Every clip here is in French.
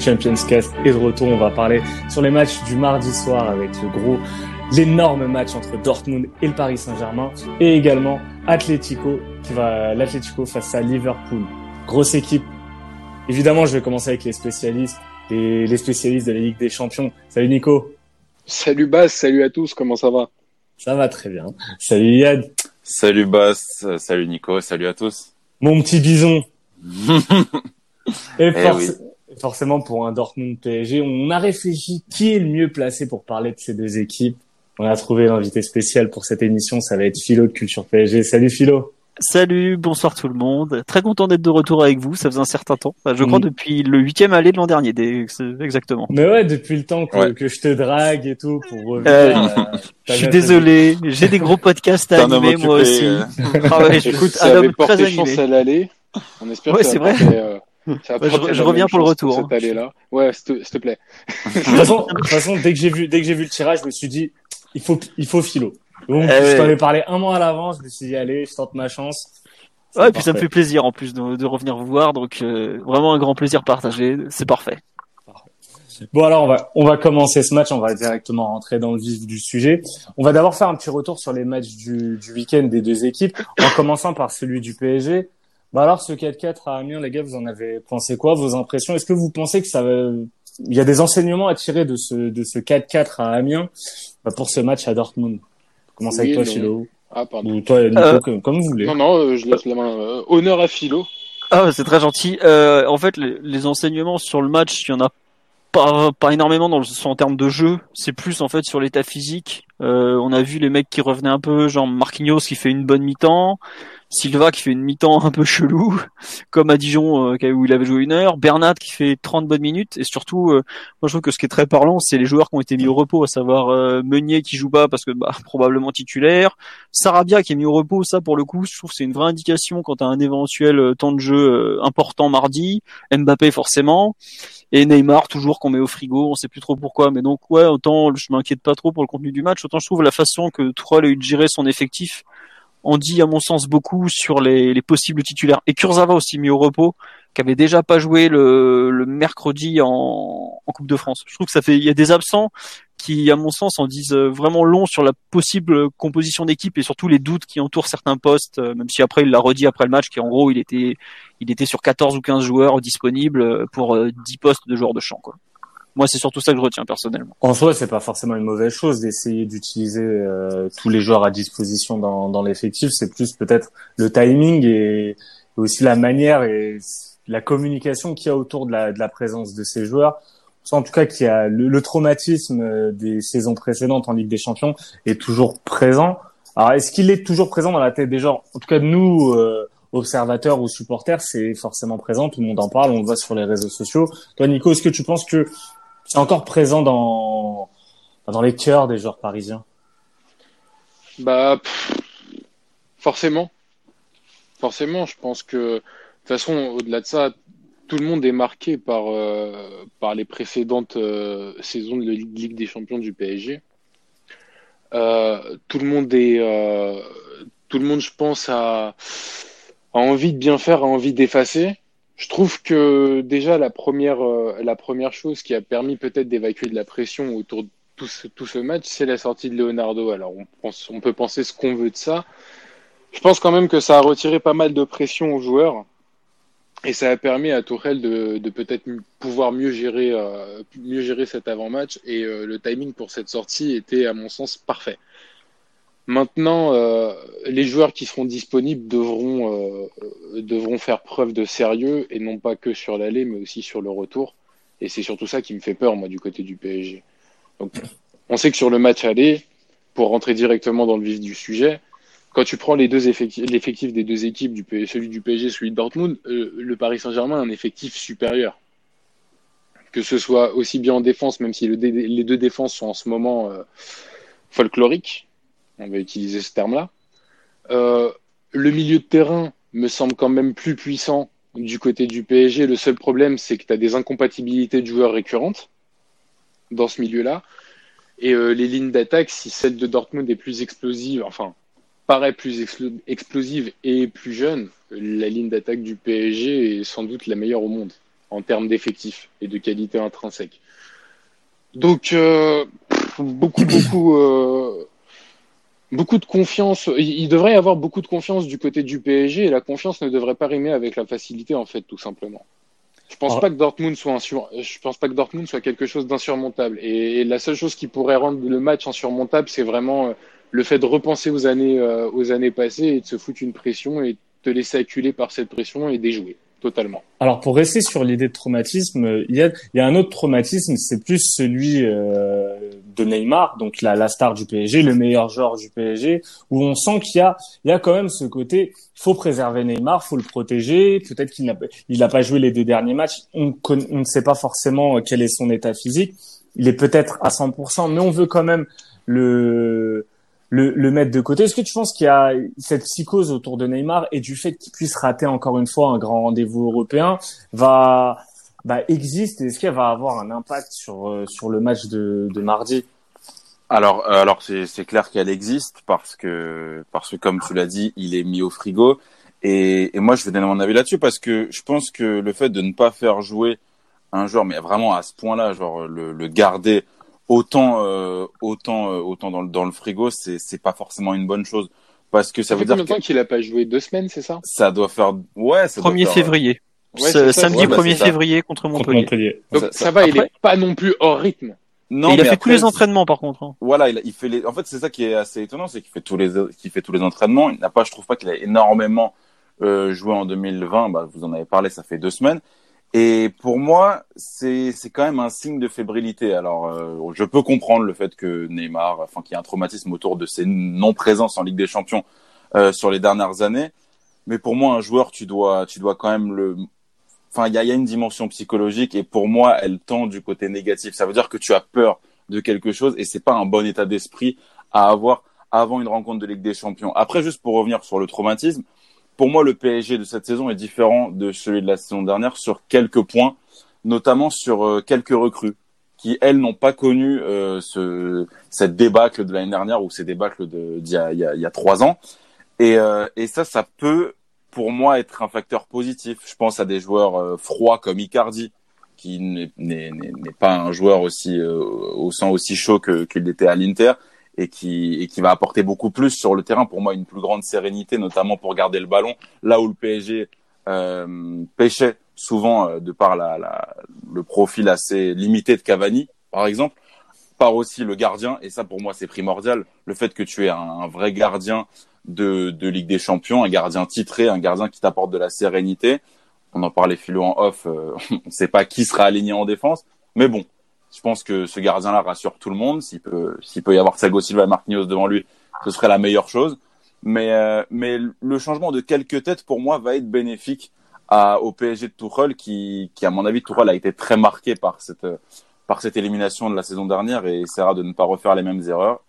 Champions Cast est de retour. On va parler sur les matchs du mardi soir avec le gros, l'énorme match entre Dortmund et le Paris Saint-Germain. Et également Atletico, qui va, l'Atletico face à Liverpool. Grosse équipe. Évidemment, je vais commencer avec les spécialistes, les, les spécialistes de la Ligue des Champions. Salut Nico. Salut Bas, salut à tous, comment ça va? Ça va très bien. Salut Yad. Salut Bas, salut Nico, salut à tous. Mon petit bison. et, eh forcément pour un Dortmund PSG, on a réfléchi qui est le mieux placé pour parler de ces deux équipes. On a trouvé l'invité spécial pour cette émission, ça va être Philo de Culture PSG. Salut Philo. Salut, bonsoir tout le monde. Très content d'être de retour avec vous. Ça faisait un certain temps. je crois mm. depuis le huitième aller de l'an dernier, exactement. Mais ouais, depuis le temps que, que je te drague et tout pour revenir. Euh, euh, je suis désolé. J'ai des gros podcasts à animer moi aussi. Euh. ah ouais, Écoute, ça avait porté chance à l'aller. On espère que c'est vrai. Ça je, je reviens pour le retour. Cette allée là. Ouais, s'il te plaît. de toute façon, de toute façon, dès que j'ai vu, dès que j'ai vu le tirage, je me suis dit, il faut, il faut philo. Donc, eh je t'en ai parlé un mois à l'avance, je me suis dit, allez, je tente ma chance. Ouais, et puis ça me fait plaisir en plus de, de revenir vous voir, donc euh, vraiment un grand plaisir partagé, c'est parfait. Bon alors on va on va commencer ce match, on va directement rentrer dans le vif du sujet. On va d'abord faire un petit retour sur les matchs du, du week-end des deux équipes, en commençant par celui du PSG. Bah alors ce 4-4 à Amiens, les gars, vous en avez pensé quoi Vos impressions? Est-ce que vous pensez que ça va... il y a des enseignements à tirer de ce de ce 4-4 à Amiens? Bah, pour ce match à Dortmund Comment ça avec toi, Philo? Ah, pardon. Ou toi, Nico, euh, comme, vous voulez. Non, non, euh, je laisse la main. Euh, honneur à Philo. Ah, c'est très gentil. Euh, en fait, les, les, enseignements sur le match, il y en a pas, pas énormément dans le, en termes de jeu. C'est plus en fait sur l'état physique. Euh, on a vu les mecs qui revenaient un peu, genre Marquinhos qui fait une bonne mi-temps. Silva qui fait une mi-temps un peu chelou, comme à Dijon euh, où il avait joué une heure, Bernat qui fait 30 bonnes minutes, et surtout, euh, moi je trouve que ce qui est très parlant, c'est les joueurs qui ont été mis au repos, à savoir euh, Meunier qui joue pas parce que bah, probablement titulaire, Sarabia qui est mis au repos, ça pour le coup, je trouve c'est une vraie indication quant à un éventuel temps de jeu important mardi, Mbappé forcément, et Neymar toujours qu'on met au frigo, on sait plus trop pourquoi, mais donc ouais, autant je m'inquiète pas trop pour le contenu du match, autant je trouve la façon que Tourelle a eu de gérer son effectif on dit à mon sens beaucoup sur les, possibles titulaires. Et Kurzawa aussi mis au repos, qui avait déjà pas joué le, mercredi en, Coupe de France. Je trouve que ça fait, il y a des absents qui, à mon sens, en disent vraiment long sur la possible composition d'équipe et surtout les doutes qui entourent certains postes, euh, même si après il l'a redit après le match, qu'en gros il était, il était sur 14 ou 15 joueurs disponibles pour 10 euh, postes de joueurs de champ, quoi. Moi, c'est surtout ça que je retiens personnellement. En soi, c'est pas forcément une mauvaise chose d'essayer d'utiliser euh, tous les joueurs à disposition dans, dans l'effectif. C'est plus peut-être le timing et, aussi la manière et la communication qu'il y a autour de la, de la présence de ces joueurs. En tout cas, qu'il y a le, traumatisme euh, des saisons précédentes en Ligue des Champions est toujours présent. Alors, est-ce qu'il est toujours présent dans la tête des joueurs? En tout cas, nous, euh, observateurs ou supporters, c'est forcément présent. Tout le monde en parle, on le voit sur les réseaux sociaux. Toi, Nico, est-ce que tu penses que c'est encore présent dans, dans les cœurs des joueurs parisiens Bah, forcément. Forcément, je pense que, de toute façon, au-delà de ça, tout le monde est marqué par, euh, par les précédentes euh, saisons de Ligue des Champions du PSG. Euh, tout le monde est, tout le monde, je pense, a envie de bien faire, a envie d'effacer. Je trouve que déjà la première, euh, la première chose qui a permis peut-être d'évacuer de la pression autour de tout ce, tout ce match, c'est la sortie de Leonardo. Alors on, pense, on peut penser ce qu'on veut de ça. Je pense quand même que ça a retiré pas mal de pression aux joueurs et ça a permis à Tourelle de, de peut-être pouvoir mieux gérer, euh, mieux gérer cet avant-match et euh, le timing pour cette sortie était à mon sens parfait. Maintenant, euh, les joueurs qui seront disponibles devront, euh, devront faire preuve de sérieux et non pas que sur l'aller, mais aussi sur le retour. Et c'est surtout ça qui me fait peur, moi, du côté du PSG. Donc, on sait que sur le match aller, pour rentrer directement dans le vif du sujet, quand tu prends les deux effectifs, l'effectif des deux équipes, celui du PSG, celui de Dortmund, euh, le Paris Saint-Germain a un effectif supérieur. Que ce soit aussi bien en défense, même si les deux défenses sont en ce moment folkloriques, on va utiliser ce terme-là. Euh, le milieu de terrain me semble quand même plus puissant du côté du PSG. Le seul problème, c'est que tu as des incompatibilités de joueurs récurrentes dans ce milieu-là. Et euh, les lignes d'attaque, si celle de Dortmund est plus explosive, enfin, paraît plus explosive et plus jeune, la ligne d'attaque du PSG est sans doute la meilleure au monde en termes d'effectifs et de qualité intrinsèque. Donc, euh, beaucoup, beaucoup, beaucoup de confiance. Il devrait y avoir beaucoup de confiance du côté du PSG et la confiance ne devrait pas rimer avec la facilité, en fait, tout simplement. Je pense pas que Dortmund soit je pense pas que Dortmund soit quelque chose d'insurmontable. Et, la seule chose qui pourrait rendre le match insurmontable, c'est vraiment euh, le fait de repenser aux années, aux années passées et de se foutre une pression et de te laisser acculer par cette pression et déjouer totalement. Alors pour rester sur l'idée de traumatisme, il y a, il y a un autre traumatisme, c'est plus celui euh, de Neymar, donc la, la star du PSG, le meilleur joueur du PSG, où on sent qu'il y a, il y a quand même ce côté, faut préserver Neymar, faut le protéger. Peut-être qu'il n'a, il pas joué les deux derniers matchs, on, on ne sait pas forcément quel est son état physique. Il est peut-être à 100%, mais on veut quand même le le, le mettre de côté. Est-ce que tu penses qu'il y a cette psychose autour de Neymar et du fait qu'il puisse rater encore une fois un grand rendez-vous européen va bah, existe Est-ce qu'elle va avoir un impact sur euh, sur le match de, de mardi? Alors euh, alors c'est c'est clair qu'elle existe parce que parce que comme tu l'as dit, il est mis au frigo et, et moi je vais donner mon avis là-dessus parce que je pense que le fait de ne pas faire jouer un joueur mais vraiment à ce point-là, genre le, le garder autant euh, autant euh, autant dans le dans le frigo c'est c'est pas forcément une bonne chose parce que ça, ça veut dire combien de temps qu'il a pas joué? Deux semaines c'est ça? Ça doit faire ouais ça 1er doit faire... février Ouais, ça, samedi ouais, bah, 1er c'est ça. février contre contre Montpellier. Donc Ça- ça, ça- va, il est pas non plus hors rythme. non il a fait après, tous les entraînements par contre. hein. voilà il, il fait les en fait c'est ça qui est assez étonnant c'est qu'il fait tous les qu'il fait tous les entraînements il n'a pas je trouve pas qu'il a énormément euh, joué en 2020 bah vous en avez parlé ça fait deux semaines et pour moi c'est quand même un signe de fébrilité. Alors euh, je peux comprendre le fait que Neymar enfin qu'il y a un traumatisme autour de ses non présences en Ligue des Champions euh, sur les dernières années. Mais pour moi un joueur tu dois tu dois quand même le enfin il y a, y a une dimension psychologique et pour moi elle tend du côté négatif. Ça veut dire que tu as peur de quelque chose et c'est pas un bon état d'esprit à avoir avant une rencontre de Ligue des Champions. Après, juste pour revenir sur le traumatisme, pour moi, le PSG de cette saison est différent de celui de la saison dernière sur quelques points, notamment sur euh, quelques recrues qui, elles, n'ont pas connu euh, ce, cette débâcle de l'année dernière ou ces débâcles d'il y a, trois ans. Et, euh, et ça, ça peut, pour moi, être un facteur positif. Je pense à des joueurs froids comme Icardi, qui n'est- pas un joueur aussi au sang aussi chaud qu'il était à l'Inter et qui va apporter beaucoup plus sur le terrain. Pour moi une plus grande sérénité notamment pour garder le ballon là où le PSG euh, pêchait souvent euh, de par le profil assez limité de Cavani par exemple par aussi le gardien. Et ça pour moi c'est primordial. Le fait que tu aies un, vrai gardien de, de Ligue des Champions un gardien titré un gardien qui t'apporte de la sérénité. On en parlait philo en off, euh, on ne sait pas qui sera aligné en défense, mais bon, je pense que ce gardien-là rassure tout le monde. S'il peut, s'il peut y avoir Thiago Silva et Marquinhos devant lui, ce serait la meilleure chose. Mais, euh, mais le changement de quelques têtes, pour moi, va être bénéfique à, au PSG de Tuchel, qui, qui, à mon avis, Tuchel a été très marqué par cette, par cette élimination de la saison dernière et essaiera de ne pas refaire les mêmes erreurs.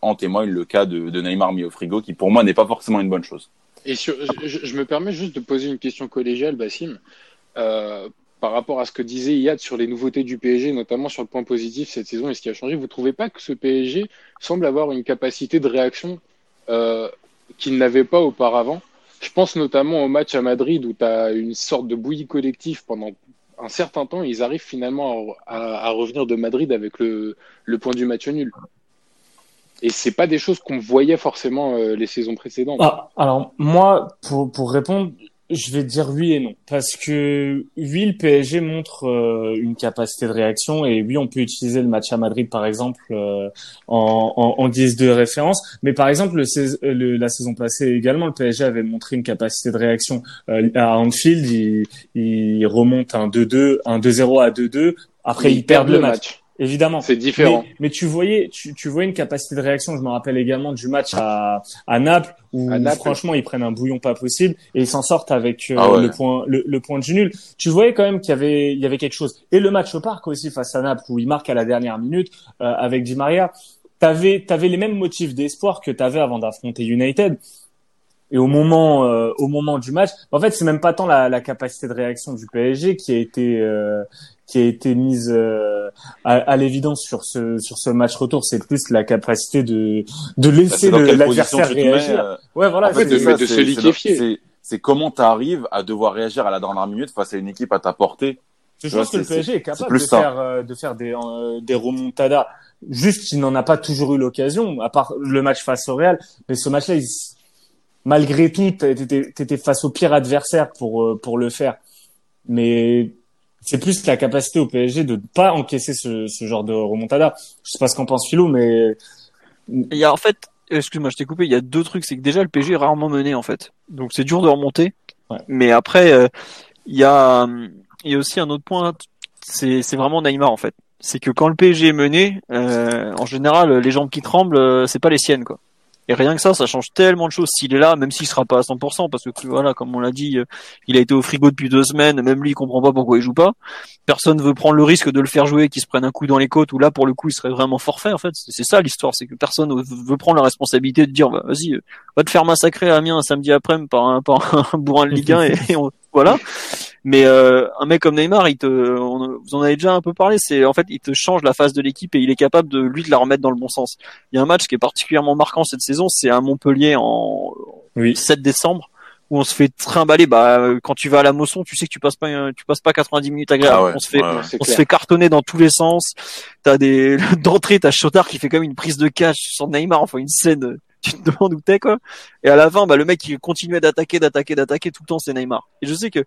En témoigne le cas de, de Neymar mis au frigo, qui pour moi n'est pas forcément une bonne chose. Et sur, je, je me permets juste de poser une question collégiale, Bassim, euh, par rapport à ce que disait Iyad sur les nouveautés du PSG, notamment sur le point positif cette saison et ce qui a changé. Vous trouvez pas que ce PSG semble avoir une capacité de réaction euh, qu'il n'avait pas auparavant? Je pense notamment au match à Madrid où tu as une sorte de bouillie collective pendant un certain temps. Et ils arrivent finalement à, revenir de Madrid avec le, point du match nul. Et c'est pas des choses qu'on voyait forcément euh, les saisons précédentes. Ah, alors moi, pour répondre, je vais dire oui et non, parce que oui, le PSG montre euh, une capacité de réaction et oui, on peut utiliser le match à Madrid par exemple euh, en, en, en guise de référence. Mais par exemple, le, sais- le- la saison passée également, le PSG avait montré une capacité de réaction euh, à Anfield. Il, il remonte un 2-2, un 2-0 à 2-2. Après, ils, perdent le match. Évidemment. C'est différent. Mais, mais tu voyais, tu, tu voyais une capacité de réaction. Je me rappelle également du match à, à Naples où À Naples. franchement ils prennent un bouillon pas possible et ils s'en sortent avec euh, Ah ouais. le point le, le point du nul. Tu voyais quand même qu'il y avait il y avait quelque chose. Et le match au parc aussi face à Naples où il marque à la dernière minute euh, avec Di Maria. T'avais t'avais les mêmes motifs d'espoir que t'avais avant d'affronter United. et au moment euh, au moment du match, en fait, c'est même pas tant la, la, capacité de réaction du PSG qui a été euh, qui a été mise euh, à, à l'évidence sur ce sur ce match retour, c'est plus la capacité de de laisser Bah, l'adversaire réagir. ouais, voilà, en fait, de, ça, de c'est- se liquéfier. c'est- comment tu arrives à devoir réagir à la dernière minute face à une équipe à ta portée. Je pense que le PSG est capable de faire euh, de faire des euh, des remontadas. Juste, il n'en a pas toujours eu l'occasion, à part le match face au Real. Mais ce match-là, malgré tout, t'étais étais face au pire adversaire pour euh, pour le faire. Mais c'est plus la capacité au PSG de ne pas encaisser ce, ce genre de remontada. Je sais pas ce qu'en pense Philo, mais Il y a en fait, excuse-moi, je t'ai coupé. Il y a deux trucs, c'est que déjà le PSG est rarement mené en fait, donc c'est dur de remonter. Ouais. Mais après, euh, il y a, il y a aussi un autre point. C'est c'est vraiment Neymar en fait. C'est que quand le PSG est mené, euh, en général, les jambes qui tremblent, euh, c'est pas les siennes quoi. Et rien que ça, ça change tellement de choses s'il est là, même s'il sera pas à 100%, parce que voilà, comme on l'a dit, euh, il a été au frigo depuis deux semaines, même lui il comprend pas pourquoi il joue pas. Personne veut prendre le risque de le faire jouer, qu'il se prenne un coup dans les côtes, ou là pour le coup il serait vraiment forfait en fait. C'est ça l'histoire, c'est que personne veut prendre la responsabilité de dire, bah, vas-y, euh, va te faire massacrer à Amiens un samedi après-midi par un, par un bourrin de Ligue 1 et, et on- voilà. Mais euh, un mec comme Neymar, il te, on- vous en avez déjà un peu parlé, c'est en fait il te change la phase de l'équipe et il est capable de lui de la remettre dans le bon sens. Il y a un match qui est particulièrement marquant cette saison, c'est à Montpellier en oui. 7 décembre où on se fait trimballer. Bah quand tu vas à la Mosson, tu sais que tu passes pas, tu passes pas 90 minutes agréables. Ah ouais, on se fait, ouais, on se fait cartonner dans tous les sens. T'as des d'entrée, t'as Chotard qui fait comme une prise de cash sur Neymar, enfin une scène. Tu te demandes où t'es quoi. Et à la fin, bah le mec il continuait d'attaquer, d'attaquer, d'attaquer tout le temps, c'est Neymar. Et je sais que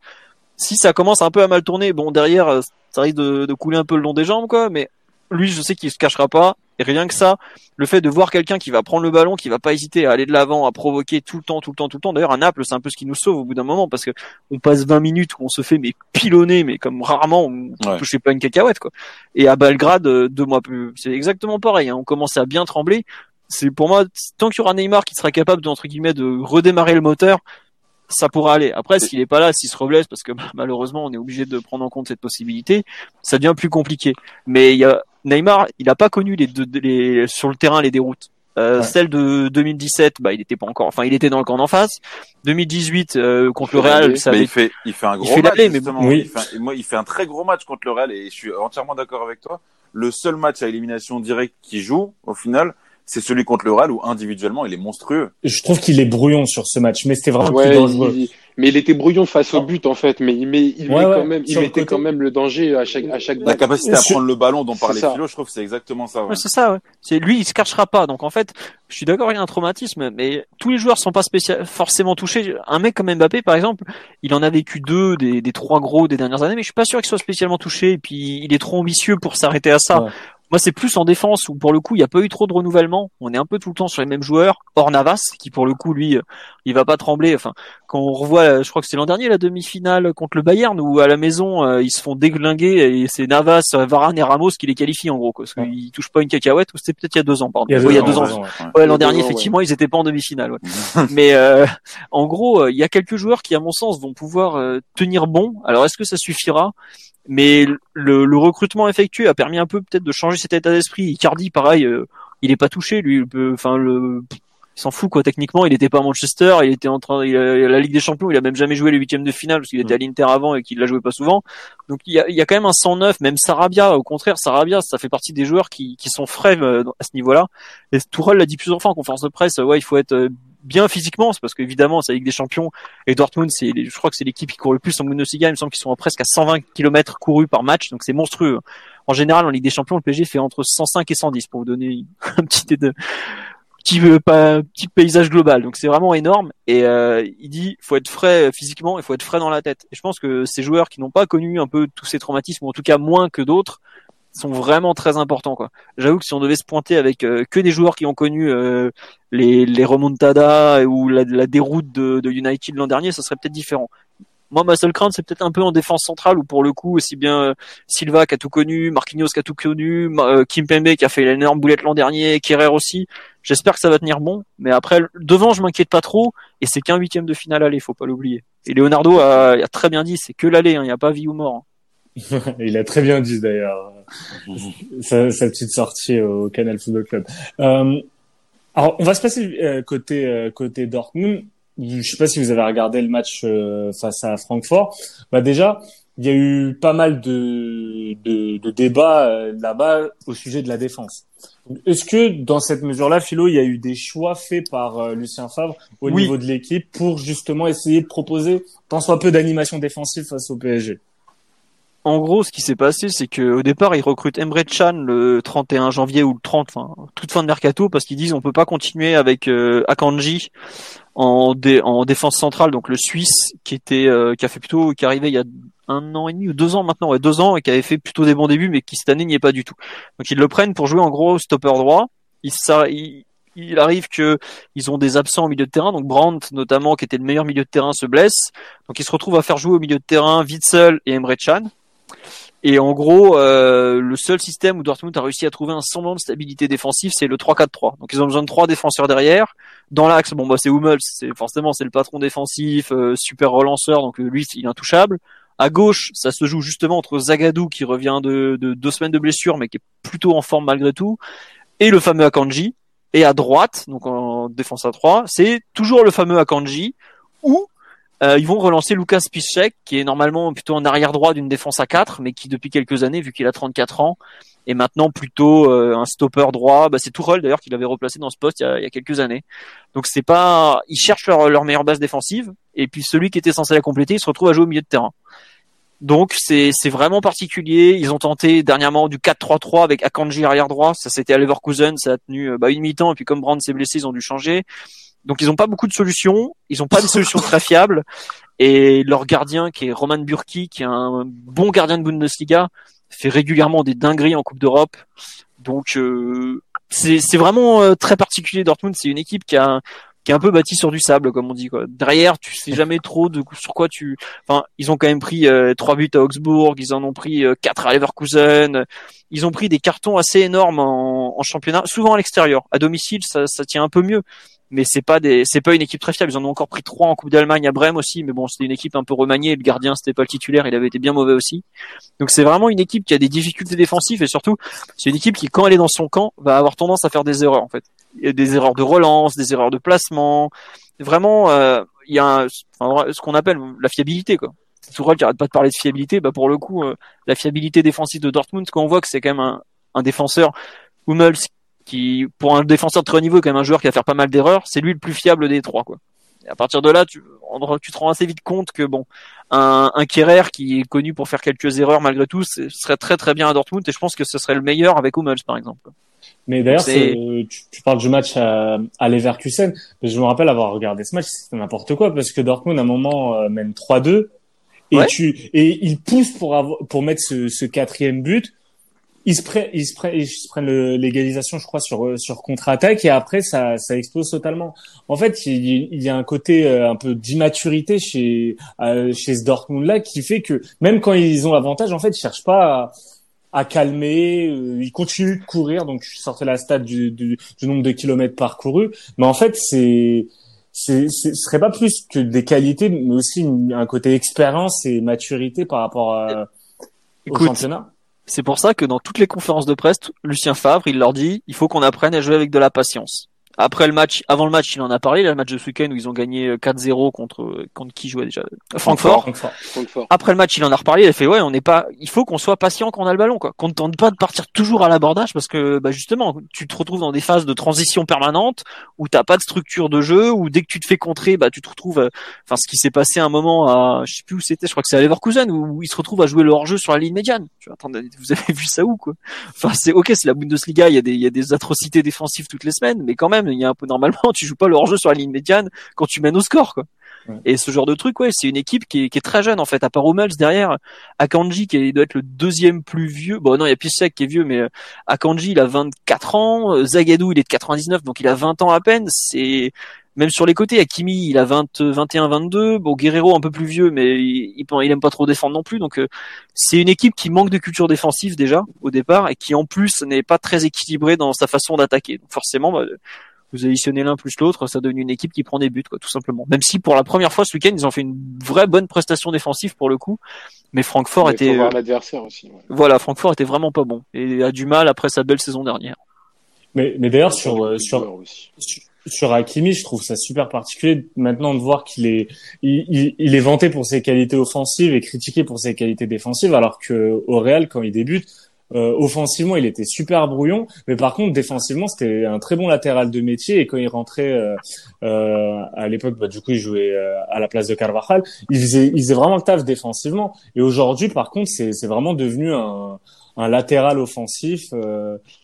si ça commence un peu à mal tourner, bon derrière euh, ça risque de, de couler un peu le long des jambes quoi. Mais lui, je sais qu'il se cachera pas. Et rien que ça, le fait de voir quelqu'un qui va prendre le ballon, qui va pas hésiter à aller de l'avant, à provoquer tout le temps, tout le temps, tout le temps. D'ailleurs, à Naples, c'est un peu ce qui nous sauve au bout d'un moment parce que on passe 20 minutes où on se fait mais pilonner, mais comme rarement, on Ouais. touchait pas une cacahuète quoi. Et à Belgrade, euh, deux mois plus, c'est exactement pareil. hein. On commence à bien trembler. C'est pour moi, tant qu'il y aura Neymar qui sera capable de, entre guillemets de redémarrer le moteur, ça pourra aller. Après, s'il est pas là, s'il se reblesse, parce que bah, malheureusement, on est obligé de prendre en compte cette possibilité, ça devient plus compliqué. Mais il y a Neymar, il a pas connu les, deux- les sur le terrain les déroutes. Euh, Ouais. Celle de 2017, bah il était pas encore, enfin il était dans le camp d'en face. 2018 euh, contre le Real, ça avait il fait, il fait un gros fait match. mais justement. oui. Il fait un- moi, il fait un très gros match contre le Real et je suis entièrement d'accord avec toi. Le seul match à élimination directe qu'il joue, au final, c'est celui contre le Real où individuellement il est monstrueux. je trouve qu'il est brouillon sur ce match, mais c'était vraiment plus dangereux. il- mais il était brouillon face au Oh. but en fait, mais il, met, il, Ouais, met ouais, quand même, il mettait côté. quand même le danger à chaque à chaque La balle. capacité à Sur- prendre le ballon dont parlait. Philo, je trouve que c'est exactement ça. ouais. Ouais, c'est ça, ouais. C'est lui, il se cachera pas. Donc en fait, je suis d'accord, il y a un traumatisme, mais tous les joueurs sont pas spécial, forcément touchés. Un mec comme Mbappé, par exemple, il en a vécu deux des, des trois gros des dernières années, mais je suis pas sûr qu'il soit spécialement touché. Et puis il est trop ambitieux pour s'arrêter à ça. Moi, c'est plus en défense où pour le coup, il n'y a pas eu trop de renouvellement. On est un peu tout le temps sur les mêmes joueurs. Hors Navas, qui pour le coup, lui, euh, il va pas trembler. Enfin, quand on revoit, euh, je crois que c'est l'an dernier la demi-finale contre le Bayern où à la maison euh, ils se font déglinguer et c'est Navas, Varane et Ramos qui les qualifient en gros, quoi, parce Ouais. qu'ils touchent pas une cacahuète. Ou c'était peut-être il y a deux ans, pardon. Il y a deux ans, ouais. L'an dernier, ans, ouais. effectivement, ils étaient pas en demi-finale. Ouais. Mais euh, en gros, il y a quelques joueurs qui, à mon sens, vont pouvoir euh, tenir bon. Alors, est-ce que ça suffira? Mais le, le recrutement effectué a permis un peu peut-être de changer cet état d'esprit. Icardi, pareil, euh, il est pas touché, lui. Enfin, le il s'en fout quoi. Techniquement, il était pas à Manchester, il était en train, il a- la Ligue des Champions, il a même jamais joué les huitièmes de finale parce qu'il était à l'Inter avant et qu'il la jouait pas souvent. Donc il y a, il y a quand même un 109, même Sarabia. Au contraire, Sarabia, ça fait partie des joueurs qui, qui sont frais euh, à ce niveau-là. Et Tourelle l'a dit plusieurs fois en conférence de presse. Ouais, il faut être euh, bien physiquement, c'est parce qu'évidemment, c'est la Ligue des Champions et Dortmund, c'est, je crois que c'est l'équipe qui court le plus en Bundesliga. Il me semble qu'ils sont à presque à 120 km courus par match, donc c'est monstrueux. En général, en Ligue des Champions, le PSG fait entre 105 et 110 pour vous donner un petit de petit euh, pas- petit paysage global. Donc c'est vraiment énorme. Et euh, il dit, faut être frais euh, physiquement, il faut être frais dans la tête. Et je pense que ces joueurs qui n'ont pas connu un peu tous ces traumatismes, ou en tout cas moins que d'autres, sont vraiment très importants. quoi. J'avoue que si on devait se pointer avec euh, que des joueurs qui ont connu euh, les, les remontadas ou la, la déroute de, de United l'an dernier, ça serait peut-être différent. Moi, ma seule crainte, c'est peut-être un peu en défense centrale où pour le coup, aussi bien euh, Silva qui a tout connu, Marquinhos qui a tout connu, euh, Kim Pembe qui a fait l'énorme boulette l'an dernier, Kerrer aussi. J'espère que ça va tenir bon, mais après devant, je m'inquiète pas trop. Et c'est qu'un huitième de finale aller, faut pas l'oublier. Et Leonardo a, a très bien dit, c'est que l'aller, il n'y a pas vie ou mort. hein. Il a très bien dit d'ailleurs sa, sa petite sortie au Canal Football Club. Euh, alors on va se passer euh, côté euh, côté Dortmund. je sais pas si vous avez regardé le match euh, face à Francfort. Bah déjà, il y a eu pas mal de, de, de débats euh, là-bas au sujet de la défense. Est-ce que dans cette mesure-là, Philo, il y a eu des choix faits par Lucien Favre au niveau de l'équipe pour justement essayer de proposer tant soit peu d'animation défensive face au PSG en gros, ce qui s'est passé, c'est que au départ, ils recrutent Emre Chan le 31 janvier ou le 30, enfin toute fin de mercato, parce qu'ils disent on peut pas continuer avec euh, Akanji en, en défense centrale, donc le Suisse qui était euh, qui a fait plutôt qui arrivait il y a un an et demi ou deux ans maintenant, ouais deux ans et qui avait fait plutôt des bons débuts, mais qui cette année n'y est pas du tout. Donc ils le prennent pour jouer en gros stopper droit. Il, arrive que ils ont des absents au milieu de terrain, donc Brandt notamment qui était le meilleur milieu de terrain se blesse, donc ils se retrouvent à faire jouer au milieu de terrain Witzel et Emre Can. Et en gros, euh, le seul système où Dortmund a réussi à trouver un semblant de stabilité défensive, c'est le 3-4-3. Donc ils ont besoin de trois défenseurs derrière. Dans l'axe, bon bah c'est Hummels, c'est forcément c'est le patron défensif, euh, super relanceur, donc euh, lui il est intouchable. À gauche, ça se joue justement entre Zagadou qui revient de, de, deux semaines de blessure, mais qui est plutôt en forme malgré tout, et le fameux Akanji. Et à droite, donc en défense à 3, c'est toujours le fameux Akanji, ou euh, ils vont relancer Lucas Piszczek, qui est normalement plutôt en arrière droit d'une défense à 4, mais qui depuis quelques années, vu qu'il a 34 ans, est maintenant plutôt euh, un stopper droit. Bah, c'est Tourelle d'ailleurs qui l'avait replacé dans ce poste il y a, quelques années. Donc c'est pas, ils cherchent leur, leur, meilleure base défensive, et puis celui qui était censé la compléter, il se retrouve à jouer au milieu de terrain. Donc c'est c'est vraiment particulier. Ils ont tenté dernièrement du 4-3-3 avec Akanji arrière droit. Ça c'était à Leverkusen, ça a tenu euh, bah, une mi-temps et puis comme Brand s'est blessé, ils ont dû changer. Donc ils n'ont pas beaucoup de solutions, ils n'ont pas des solutions très fiables. Et leur gardien, qui est Roman Burki, qui est un bon gardien de Bundesliga, fait régulièrement des dingueries en Coupe d'Europe. Donc euh, c'est vraiment euh, très particulier Dortmund. C'est une équipe qui a qui est un peu bâtie sur du sable, comme on dit. Quoi. Derrière, tu sais jamais trop de sur quoi tu. Enfin, ils ont quand même pris euh, trois buts à Augsbourg, ils en ont pris quatre à Leverkusen. Ils ont pris des cartons assez énormes en, en championnat, souvent à l'extérieur. À domicile, ça, ça tient un peu mieux mais c'est pas des, c'est pas une équipe très fiable. Ils en ont encore pris trois en Coupe d'Allemagne à Brême aussi, mais bon, c'était une équipe un peu remaniée. Le gardien, c'était pas le titulaire, il avait été bien mauvais aussi. Donc c'est vraiment une équipe qui a des difficultés défensives et surtout, c'est une équipe qui, quand elle est dans son camp, va avoir tendance à faire des erreurs en fait, des erreurs de relance, des erreurs de placement. Vraiment, euh, il y a ce qu'on appelle la fiabilité quoi. Tourelle qui arrête pas de parler de fiabilité, bah pour le coup, euh, la fiabilité défensive de Dortmund, quand on voit que c'est quand même un, un défenseur Hummels qui, pour un défenseur de très haut niveau, est quand même un joueur qui va faire pas mal d'erreurs, c'est lui le plus fiable des trois, quoi. Et à partir de là, tu, tu te rends assez vite compte que bon, un, un Kerrer qui est connu pour faire quelques erreurs malgré tout, ce serait très très bien à Dortmund et je pense que ce serait le meilleur avec Hummels par exemple. Mais d'ailleurs, tu, tu, parles du match à, à Leverkusen. Je me rappelle avoir regardé ce match, c'était n'importe quoi parce que Dortmund à un moment euh, mène 3-2 et tu et il pousse pour avoir, pour mettre ce, ce quatrième but ils se, prennent, ils se prennent, ils se prennent l'égalisation, je crois, sur euh, sur contre-attaque et après ça ça explose totalement. En fait, il, il y a un côté euh, un peu d'immaturité chez chez ce Dortmund là qui fait que même quand ils ont l'avantage, en fait, ils cherchent pas à, à calmer, ils continuent de courir. Donc, je sortais la stat du, du, du nombre de kilomètres parcourus, mais en fait, c'est c'est ce serait pas plus que des qualités, mais aussi un côté expérience et maturité par rapport à, au championnat. C'est pour ça que dans toutes les conférences de presse, Lucien Favre, il leur dit, il faut qu'on apprenne à jouer avec de la patience. Après le match, avant le match, il en a parlé, le match de ce week-end où ils ont gagné 4-0 euh, contre euh, contre qui jouait déjà? Francfort. Après le match, il en a reparlé, il a fait ouais, on n'est pas il faut qu'on soit patient quand on a le ballon quoi. Qu'on ne tente pas de partir toujours à l'abordage parce que bah justement, tu te retrouves dans des phases de transition permanente où t'as pas de structure de jeu où dès que tu te fais contrer, bah tu te retrouves euh, enfin ce qui s'est passé un moment à je sais plus où c'était, je crois que c'est à Leverkusen où, il se retrouve à jouer le hors-jeu sur la ligne médiane. Tu vois, attendez, vous avez vu ça où quoi? Enfin, c'est OK, c'est la Bundesliga, il y a des il y a des atrocités défensives toutes les semaines, mais quand même il y a un peu normalement tu joues pas le hors-jeu sur la ligne médiane quand tu mènes au score quoi. Et ce genre de truc, ouais, c'est une équipe qui est, qui est, très jeune en fait. À part Hummels derrière, Akanji qui doit être le deuxième plus vieux. Bon non, il y a Piszczek qui est vieux, mais euh, Akanji il a 24 ans, euh, Zagadou il est de 99, donc il a 20 ans à peine. C'est même sur les côtés, Akimi il a 20, 21, 22. Bon Guerrero un peu plus vieux, mais il, il, il aime pas trop défendre non plus. Donc euh, c'est une équipe qui manque de culture défensive déjà au départ et qui en plus n'est pas très équilibrée dans sa façon d'attaquer. Donc forcément, bah, vous additionnez l'un plus l'autre, ça donne une équipe qui prend des buts, quoi, tout simplement. Même si pour la première fois ce week-end, ils ont fait une vraie bonne prestation défensive pour le coup, mais Francfort mais était. Faut l'adversaire aussi. Ouais. Voilà, Francfort était vraiment pas bon et a du mal après sa belle saison dernière. Mais, mais d'ailleurs sur euh, sur sur Hakimi, je trouve ça super particulier maintenant de voir qu'il est, il, il, est vanté pour ses qualités offensives et critiqué pour ses qualités défensives, alors que au Real, quand il débute, euh, offensivement, il était super brouillon, mais par contre, défensivement, c'était un très bon latéral de métier. Et quand il rentrait euh, euh, à l'époque, bah, du coup, il jouait à la place de Carvajal. Il faisait, il faisait vraiment le taf défensivement. Et aujourd'hui, par contre, c'est vraiment devenu un, un latéral offensif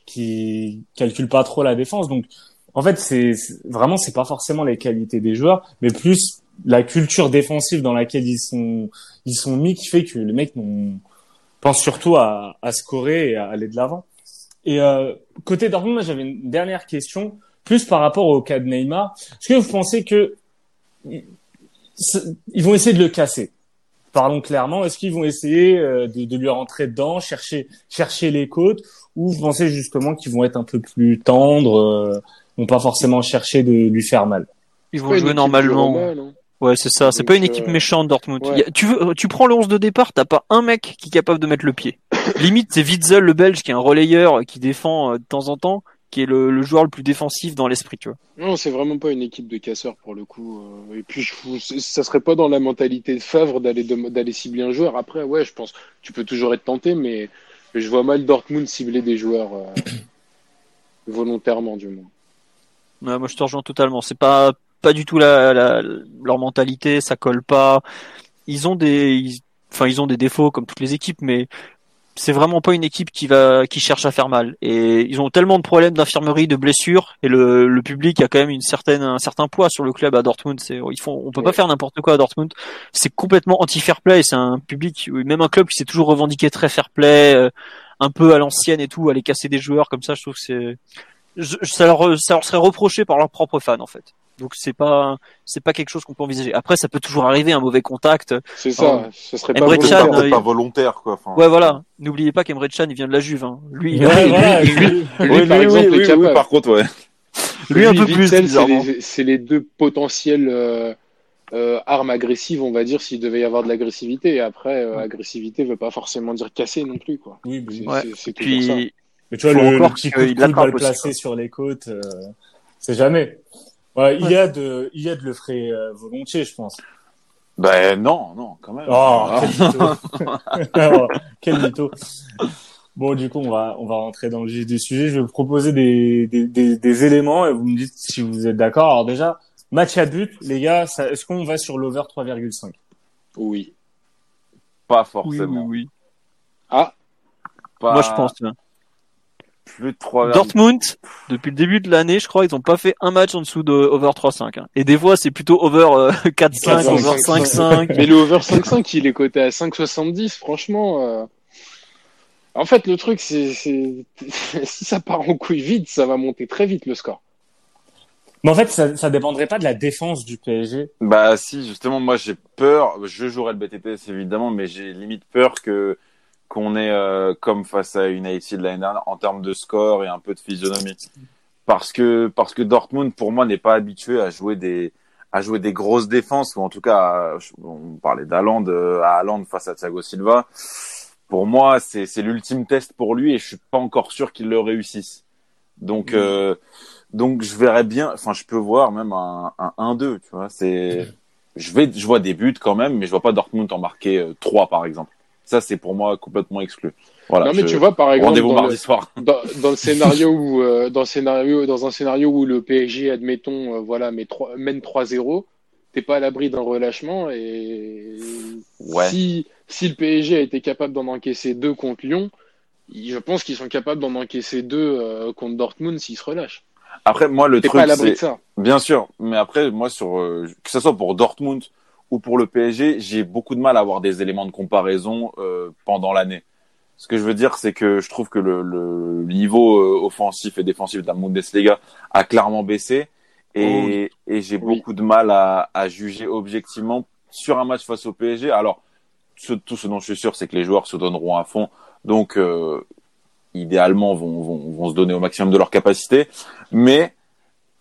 qui calcule pas trop la défense. Donc, en fait, c'est vraiment, c'est pas forcément les qualités des joueurs, mais plus la culture défensive dans laquelle ils sont, ils sont mis qui fait que les mecs n'ont pense surtout à, à scorer et à aller de l'avant. Et euh, côté Dortmund, j'avais une dernière question, plus par rapport au cas de Neymar. Est-ce que vous pensez que ils vont essayer de le casser? Parlons clairement. Est-ce qu'ils vont essayer euh, de, de, lui rentrer dedans, chercher chercher les côtes, ou vous pensez justement qu'ils vont être un peu plus tendres, euh, vont pas forcément chercher de lui faire mal? Ils vont jouer normalement. Hein? Ouais, c'est ça. C'est pas une équipe euh, méchante, Dortmund. tu veux, tu prends le 11 de départ, t'as pas un mec qui est capable de mettre le pied. Limite, c'est Witzel, le Belge, qui est un relayeur, qui défend euh, de temps en temps, qui est le, le joueur le plus défensif dans l'esprit, tu vois. Non, c'est vraiment pas une équipe de casseurs pour le coup. Euh. Et puis, je, ça serait pas dans la mentalité de Favre d'aller d'aller cibler un joueur. Après, ouais, je pense, tu peux toujours être tenté, mais je vois mal Dortmund cibler des joueurs volontairement, du moins. Ouais, moi, je te rejoins totalement. C'est pas pas du tout la, la, leur mentalité, ça colle pas. Ils ont des, enfin ils ont des défauts comme toutes les équipes, mais c'est vraiment pas une équipe qui va qui cherche à faire mal. Et ils ont tellement de problèmes d'infirmerie, de blessures, et le, le public a quand même une certaine un certain poids sur le club à Dortmund. C'est ils font, on peut pas faire n'importe quoi à Dortmund. C'est complètement anti fair play. C'est un public, même un club qui s'est toujours revendiqué très fair play, euh, un peu à l'ancienne et tout, aller casser des joueurs comme ça. Je trouve que c'est ça leur, ça leur serait reproché par leurs propres fans en fait. Donc c'est pas c'est pas quelque chose qu'on peut envisager. Après ça peut toujours arriver un mauvais contact. C'est ça, ce serait pas, volontaire, euh, pas volontaire quoi. Ouais voilà, n'oubliez pas qu'Emre Can il vient de la Juve hein. Lui, il ouais, lui, lui, par exemple oui, oui, par contre ouais. Lui un peu plus c'est les, deux potentiels euh, euh, armes agressives, on va dire s'il devait y avoir de l'agressivité et après euh, agressivité veut pas forcément dire casser non plus quoi. Oui, c'est toujours ça. Mais tu vois le, le petit coup de balle placé sur les côtes, euh, c'est jamais. Ouais, il y a de, il y a de le ferait euh, volontiers, je pense. Ben non, non, quand même. Oh, quel mytho. Bon, du coup, on va, on va rentrer dans le vif du sujet. Je vais vous proposer des, des, des, des éléments et vous me dites si vous êtes d'accord. Alors déjà, match à but, les gars, est-ce qu'on va sur l'over 3,5 Oui. Pas forcément. Oui, oui, Ah. Pas... Moi, je pense. Plus de 3 Dortmund, depuis le début de l'année, je crois, ils ont pas fait un match en dessous de over 3-5. Hein. Et des fois, c'est plutôt over 4-5, euh, over 5-5. Mais le over 5-5, il est coté à 5-70, franchement. Euh. En fait, le truc, c'est si ça part en couille vite, ça va monter très vite le score. Mais en fait, ça, ça dépendrait pas de la défense du PSG. Bah si, justement, moi j'ai peur. Je jouerai le BTTS évidemment, mais j'ai limite peur que qu'on est euh, comme face à United l'année dernière en termes de score et un peu de physionomie. Parce que parce que Dortmund pour moi n'est pas habitué à jouer des à jouer des grosses défenses ou en tout cas on parlait d'Aland euh, à Haaland face à Thiago Silva. Pour moi, c'est c'est l'ultime test pour lui et je suis pas encore sûr qu'il le réussisse. Donc euh, donc je verrais bien enfin je peux voir même un un 1-2, tu vois, c'est je vais je vois des buts quand même mais je vois pas Dortmund en marquer 3 par exemple. Ça, c'est pour moi complètement exclu. Voilà, non, mais tu vois, par exemple, dans, mardi le, soir. Dans, le scénario où, euh, dans le scénario, dans un scénario où le PSG, admettons, euh, voilà, met 3, mène 3-0, t'es pas à l'abri d'un relâchement et ouais. si, si le PSG a été capable d'en encaisser deux contre Lyon, je pense qu'ils sont capables d'en encaisser deux euh, contre Dortmund s'ils se relâchent. Après, moi, le truc, pas à l'abri de ça. Bien sûr, mais après, moi, sur que ce soit pour Dortmund ou pour le PSG, j'ai beaucoup de mal à avoir des éléments de comparaison euh, pendant l'année. Ce que je veux dire, c'est que je trouve que le, le niveau euh, offensif et défensif de la Bundesliga a clairement baissé et, oh et j'ai beaucoup de mal à, à, juger objectivement sur un match face au PSG. Alors, ce, tout ce dont je suis sûr, c'est que les joueurs se donneront à fond, donc euh, idéalement vont, vont, vont se donner au maximum de leur capacité, mais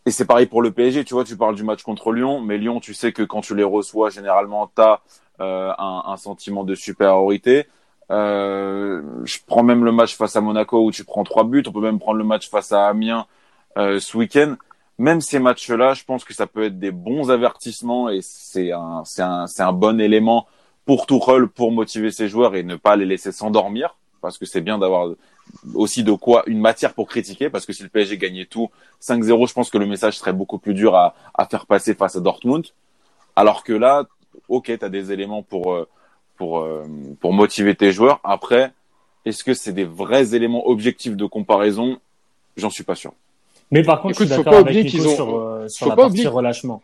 et c'est pareil pour le PSG, tu vois, tu parles du match contre Lyon, mais Lyon, tu sais que quand tu les reçois, généralement, tu as euh, un, un, sentiment de supériorité. Euh, je prends même le match face à Monaco où tu prends trois buts. On peut même prendre le match face à Amiens euh, ce week-end. même ces matchs-là, je pense que ça peut être des bons avertissements et c'est un, c'est un, c'est un bon élément pour Tuchel pour motiver ses joueurs et ne pas les laisser s'endormir parce que c'est bien d'avoir aussi de quoi une matière pour critiquer parce que si le PSG gagnait tout 5-0, je pense que le message serait beaucoup plus dur à, à faire passer face à Dortmund. Alors que là, ok, tu as des éléments pour, euh, pour, euh, pour motiver tes joueurs. Après, est-ce que c'est des vrais éléments objectifs de comparaison? J'en suis pas sûr. Mais par contre, Écoute, je suis faut d'accord pas avec oublier Nico qu'ils ont- sur, euh, sur faut la partie oublier- relâchement.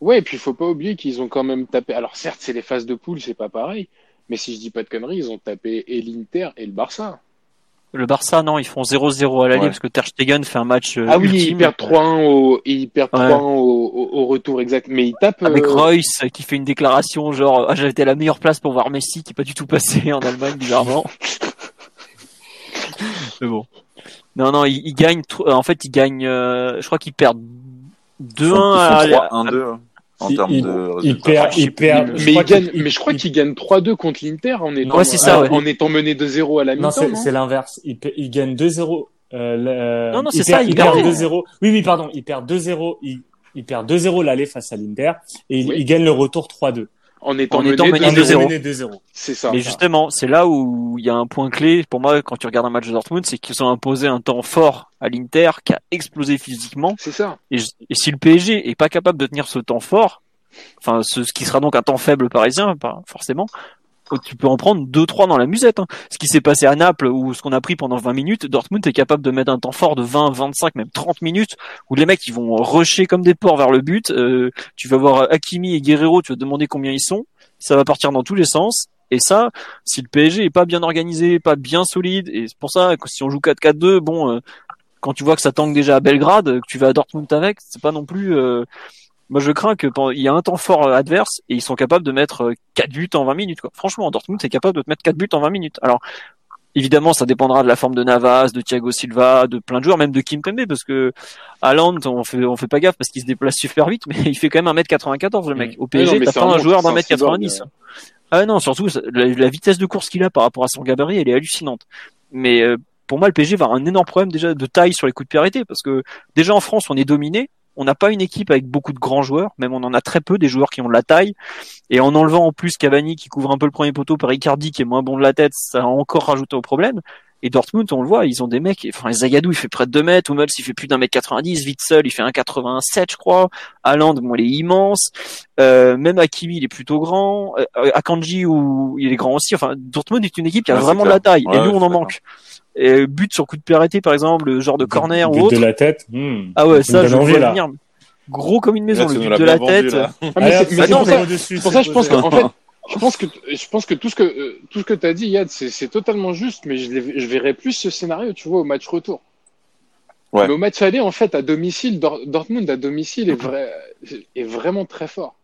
Ouais, et puis il faut pas oublier qu'ils ont quand même tapé. Alors certes, c'est les phases de poule, c'est pas pareil. Mais si je dis pas de conneries, ils ont tapé et l'Inter et le Barça. Le Barça, non, ils font 0-0 à l'aller Ouais. parce que Ter Stegen fait un match euh, Ah oui, ils ultime perdent 3-1 au, et ils perdent Ouais. 3-1 au, retour exact. Mais ils tapent. avec euh, Royce qui fait une déclaration genre ah, j'étais à la meilleure place pour voir Messi qui est pas du tout passé en Allemagne bizarrement. Mais bon. Non non, ils, ils gagnent tr- en fait ils gagnent euh, je crois qu'ils perdent 2-1 Ils font, à, ils font 3-1-2 en Il- termes il- de Il perd, je perd. plus. je Mais gagnent, qu'il- mais je crois il- qu'ils gagnent 3-2 contre l'Inter en étant, Ouais, c'est ça, ouais. en étant mené 2-0 à la mi-temps. non c'est l'inverse. Il, il gagne 2-0. Euh, euh, Non, non, c'est ça, il il perd perd. 2-0. Oui, oui, pardon. Il perd 2-0. Il, il perd 2-0 l'aller face à l'Inter et il, Oui. il gagne le retour 3-2. En étant En mené étant mené En 2-0. étant étant mené 2-0. C'est ça. Mais justement, c'est là où il y a un point clé pour moi quand tu regardes un match de Dortmund, c'est qu'ils ont imposé un temps fort à l'Inter qui a explosé physiquement. C'est ça. Et, si le PSG est pas capable de tenir ce temps fort, enfin ce, ce qui sera donc un temps faible parisien, forcément, tu peux en prendre deux trois dans la musette. hein. Ce qui s'est passé à Naples ou ce qu'on a pris pendant 20 minutes, Dortmund est capable de mettre un temps fort de 20, 25, même 30 minutes où les mecs ils vont rusher comme des porcs vers le but. Euh, tu vas voir Hakimi et Guerrero, tu vas te demander combien ils sont. Ça va partir dans tous les sens. Et ça, si le PSG est pas bien organisé, pas bien solide, et c'est pour ça que si on joue 4-4-2, bon, euh, quand tu vois que ça tangue déjà à Belgrade, que tu vas à Dortmund avec, c'est pas non plus. euh, Moi, je crains que il y a un temps fort euh, adverse et ils sont capables de mettre euh, 4 buts en 20 minutes. Quoi. Franchement, Dortmund c'est capable de te mettre 4 buts en 20 minutes. Alors, évidemment, ça dépendra de la forme de Navas, de Thiago Silva, de plein de joueurs, même de Kim Pembe, parce que Haaland, on fait on fait pas gaffe parce qu'il se déplace super vite, mais il fait quand même 1m94 le mec. Au Ouais, PSG, mais t'as pas un joueur d'un un mètre cyborg, 90. euh. Ah non, surtout la vitesse de course qu'il a par rapport à son gabarit, elle est hallucinante. Mais euh, pour moi, le PSG va avoir un énorme problème déjà de taille sur les coups de pied arrêtés, parce que déjà en France, on est dominé. On n'a pas une équipe avec beaucoup de grands joueurs, même on en a très peu des joueurs qui ont de la taille. Et en enlevant en plus Cavani qui couvre un peu le premier poteau par Icardi qui est moins bon de la tête, ça a encore rajouté au problème. Et Dortmund, on le voit, ils ont des mecs, enfin Zagadou il fait près de 2 mètres, Hummels il fait plus d'un mètre 90, Witzel il fait 1,87 je crois, Haaland bon il est immense, euh, même Hakimi il est plutôt grand, euh, Akanji ou il est grand aussi, enfin Dortmund est une équipe qui a Ouais, vraiment de la taille, Ouais, et nous on en manque. Et but sur coup de pied arrêté par exemple, le genre de corner But ou autre, de la tête. hmm. ah ouais ça je envie, vois là. venir. Gros comme une maison, Là, le but de la vendu, tête. là. Ah, mais Allez, c'est- bah pour ça- au-dessus, C'est pour c'est ça, je pense posé. qu'en fait, je pense que je pense que tout ce que euh, tout ce que t'as dit, Yad, c'est totalement juste, mais je, je verrais plus ce scénario, tu vois, au match retour. Ouais. Mais au match aller, en fait, à domicile, Dor- Dortmund à domicile est vrai est vraiment très fort.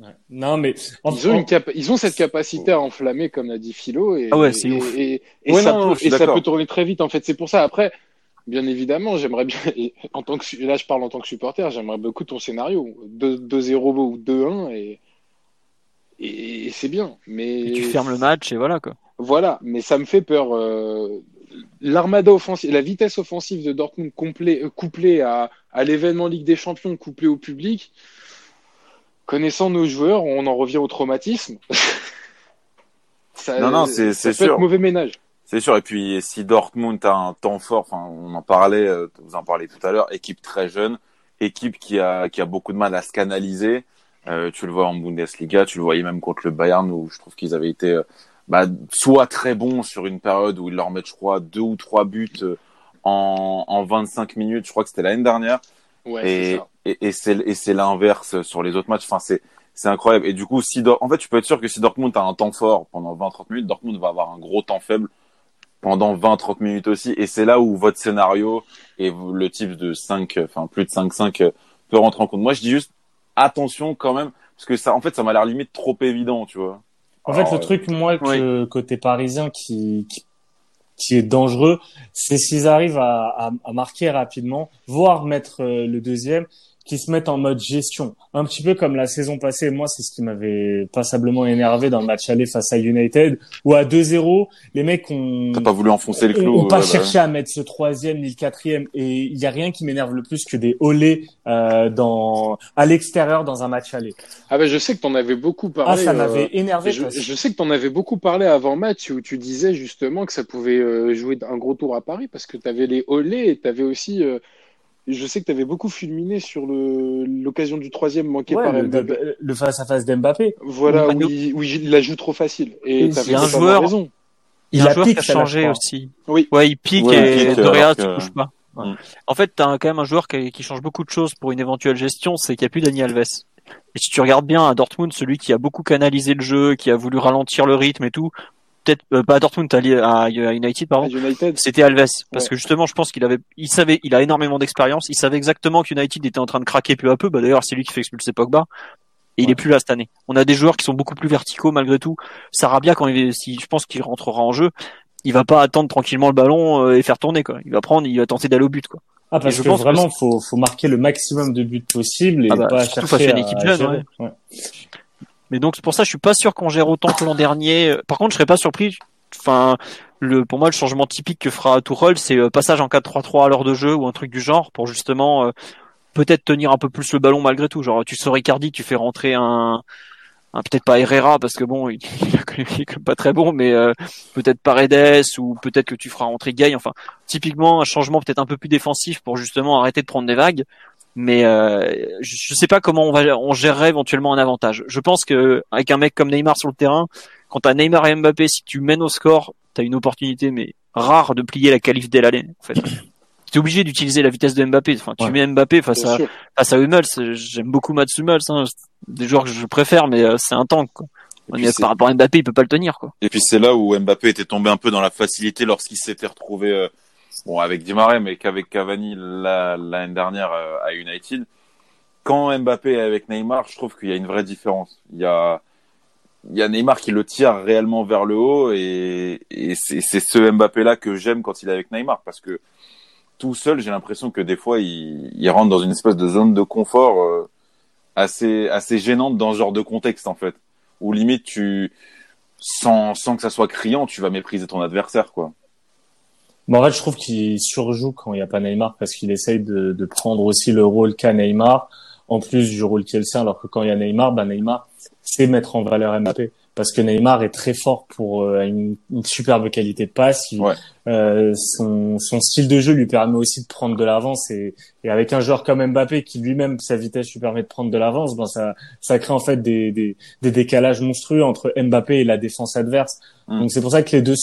Ouais. Non, mais en- Ils ont une capa- ils ont cette capacité à enflammer, comme l'a dit Philo, et, Ah ouais, c'est et, ouf. et, et Ouais, ça, non, peut, et ça peut tourner très vite. En fait, c'est pour ça. Après, bien évidemment, j'aimerais bien, en tant que là, je parle en tant que supporter, j'aimerais beaucoup ton scénario, 2 2-0 ou 2-1 et et, et c'est bien. Mais Et tu fermes le match et voilà quoi. Voilà, mais ça me fait peur. euh, L'armada offensive, la vitesse offensive de Dortmund couplée, couplée à, à l'événement Ligue des Champions, couplée au public. Connaissant nos joueurs, on en revient au traumatisme. ça, Non, non, c'est- sûr. être mauvais ménage. C'est sûr. Et puis, si Dortmund a un temps fort, on en parlait, euh, vous en parlez tout à l'heure, équipe très jeune, équipe qui a, qui a beaucoup de mal à se canaliser. Euh, tu le vois en Bundesliga, tu le voyais même contre le Bayern où je trouve qu'ils avaient été, euh, bah, soit très bons sur une période où ils leur mettent, je crois, deux ou trois buts euh, en, en 25 minutes. Je crois que c'était l'année dernière. Ouais, et, ça. et, et c'est et c'est l'inverse sur les autres matchs. Enfin, c'est c'est incroyable. Et du coup, si Dor- en fait, tu peux être sûr que si Dortmund a un temps fort pendant 20-30 minutes, Dortmund va avoir un gros temps faible pendant 20-30 minutes aussi. Et c'est là où votre scénario et le type de 5, enfin plus de 5-5 euh, peut rentrer en compte. Moi, je dis juste attention quand même, parce que ça, en fait, ça m'a l'air limite trop évident, tu vois. En Alors, fait, le euh, truc, moi, que, côté parisien, qui, qui, qui est dangereux, c'est s'ils arrivent à, marquer rapidement, voire mettre euh, le deuxième, qui se mettent en mode gestion, un petit peu comme la saison passée. Moi, c'est ce qui m'avait passablement énervé dans le match aller face à United, où à 2-0, les mecs ont T'as pas voulu enfoncer le clou. ont pas ouais, bah. cherché à mettre ce troisième ni le quatrième. Et il y a rien qui m'énerve le plus que des olés euh, dans à l'extérieur dans un match aller. Ah ben je sais que t'en avais beaucoup parlé. Ah, ça euh, m'avait énervé. Je, parce- je sais que t'en avais beaucoup parlé avant match où tu disais justement que ça pouvait euh, jouer un gros tour à Paris parce que t'avais les olés et t'avais aussi. euh, je sais que t'avais beaucoup fulminé sur le l'occasion du troisième manqué Ouais, par le, Mbappé. le- le face à face d'Mbappé. Voilà, où il, où il la joue trop facile. Et Il t'avais y a un totalement joueur- raison. Il y a Il un joueur pique, qui a changé aussi. Oui. Ouais, il pique Ouais, et il pique, Dorea alors tu que- touches pas. Ouais. Mm. En fait, t'as quand même un joueur qui, qui change beaucoup de choses pour une éventuelle gestion, c'est qu'il n'y a plus Dani Alves. Et si tu regardes bien à Dortmund, celui qui a beaucoup canalisé le jeu, qui a voulu ralentir le rythme et tout, peut-être euh, pas à Dortmund, à, à à United, pardon. C'était Alves. Parce Ouais. que justement je pense qu'il avait il savait il a énormément d'expérience. Il savait exactement qu'United était en train de craquer peu à peu. Bah d'ailleurs c'est lui qui fait expulser Pogba. Et il est plus là cette année. On a des joueurs qui sont beaucoup plus verticaux malgré tout. Sarabia quand il si je pense qu'il rentrera en jeu il va pas attendre tranquillement le ballon euh, et faire tourner quoi. Il va prendre il va tenter d'aller au but quoi. Ah, parce je que pense que vraiment, faut, faut marquer le maximum de buts possible et Ah bah, pas chercher à une à équipe jeune. Ouais. Mais donc c'est pour ça je suis pas sûr qu'on gère autant que l'an dernier. Par contre je serais pas surpris. Enfin le pour moi le changement typique que fera Tuchel c'est euh, passage en 4-3-3 à l'heure de jeu ou un truc du genre pour justement euh, peut-être tenir un peu plus le ballon malgré tout. Genre tu sors Ricardi tu fais rentrer un, peut-être pas Herrera parce que bon il, il est pas très bon mais euh, peut-être Paredes ou peut-être que tu feras rentrer Gay enfin typiquement un changement peut-être un peu plus défensif pour justement arrêter de prendre des vagues mais euh, je, je sais pas comment on va on gérerait éventuellement un avantage. Je pense que avec un mec comme Neymar sur le terrain, quand t'as Neymar et Mbappé, si tu mènes au score, t'as une opportunité mais rare de plier la qualif dès l'année en fait. T'es obligé d'utiliser la vitesse de Mbappé. Enfin, tu Ouais. mets Mbappé face Bien à sûr. face à Hummels. J'aime beaucoup Mats Hummels, hein. des joueurs que je préfère, mais euh, c'est un tank. Quoi. Puis par rapport à Mbappé, il peut pas le tenir. Quoi. Et puis c'est là où Mbappé était tombé un peu dans la facilité lorsqu'il s'était retrouvé, euh, bon avec Di Maria, mais qu'avec Cavani la- l'année dernière euh, à United. Quand Mbappé est avec Neymar, je trouve qu'il y a une vraie différence. Il y a, il y a Neymar qui le tire réellement vers le haut et, et c'est ce Mbappé là que j'aime quand il est avec Neymar parce que tout seul, j'ai l'impression que des fois il, il rentre dans une espèce de zone de confort euh, assez assez gênante dans ce genre de contexte en fait, où limite tu sans, sans que ça soit criant, tu vas mépriser ton adversaire, quoi. Mais en fait, je trouve qu'il surjoue quand il n'y a pas Neymar parce qu'il essaye de, de prendre aussi le rôle qu'a Neymar en plus du rôle qui est le sien. Alors que quand il y a Neymar, bah Neymar sait mettre en valeur Mbappé parce que Neymar est très fort pour euh, une, une superbe qualité de passe. Il- Ouais. euh, son, son style de jeu lui permet aussi de prendre de l'avance et, et avec un joueur comme Mbappé qui lui-même sa vitesse lui permet de prendre de l'avance, ben ça ça crée en fait des, des, des décalages monstrueux entre Mbappé et la défense adverse. Mm. Donc c'est pour ça que les deux,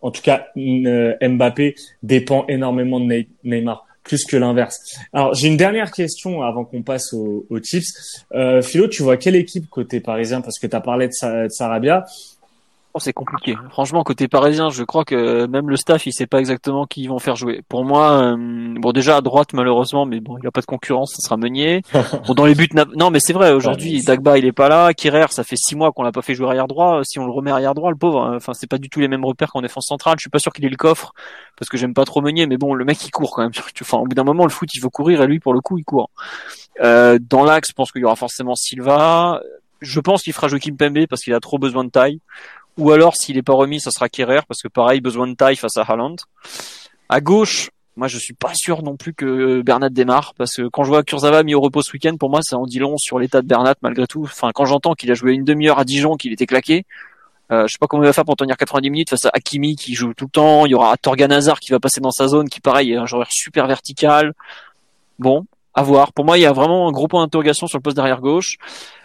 en tout cas euh, Mbappé dépend énormément de Ney- Neymar plus que l'inverse. Alors j'ai une dernière question avant qu'on passe aux, tips. Euh, Philo, tu vois quelle équipe côté parisien? Parce que tu as parlé de Sarabia. Oh, c'est compliqué. Franchement, côté parisien, je crois que même le staff, il sait pas exactement qui ils vont faire jouer. Pour moi, euh, bon déjà à droite malheureusement, mais bon, il a pas de concurrence, ça sera Meunier. Bon, dans les buts, non, mais c'est vrai. Aujourd'hui, Dagba, il est pas là. Kirer, ça fait six mois qu'on l'a pas fait jouer arrière droit. Si on le remet arrière droit, le pauvre, hein, enfin, c'est pas du tout les mêmes repères qu'en défense centrale. Je suis pas sûr qu'il ait le coffre parce que j'aime pas trop Meunier, mais bon, le mec il court quand même. Enfin, au bout d'un moment, le foot, il veut courir et lui, pour le coup, il court. Euh, dans l'axe, je pense qu'il y aura forcément Silva. Je pense qu'il fera Joachim Pembe parce qu'il a trop besoin de taille. Ou alors, s'il est pas remis, ça sera Kerrer, parce que pareil, besoin de taille face à Haaland. À gauche, moi, je suis pas sûr non plus que Bernat démarre, parce que quand je vois Kurzawa mis au repos ce week-end, pour moi, ça en dit long sur l'état de Bernat, malgré tout. Enfin, quand j'entends qu'il a joué une demi-heure à Dijon, qu'il était claqué, euh, je sais pas comment il va faire pour tenir 90 minutes face à Hakimi qui joue tout le temps. Il y aura Torgan Hazard qui va passer dans sa zone, qui pareil est un joueur super vertical. Bon, à voir. Pour moi, il y a vraiment un gros point d'interrogation sur le poste d'arrière gauche.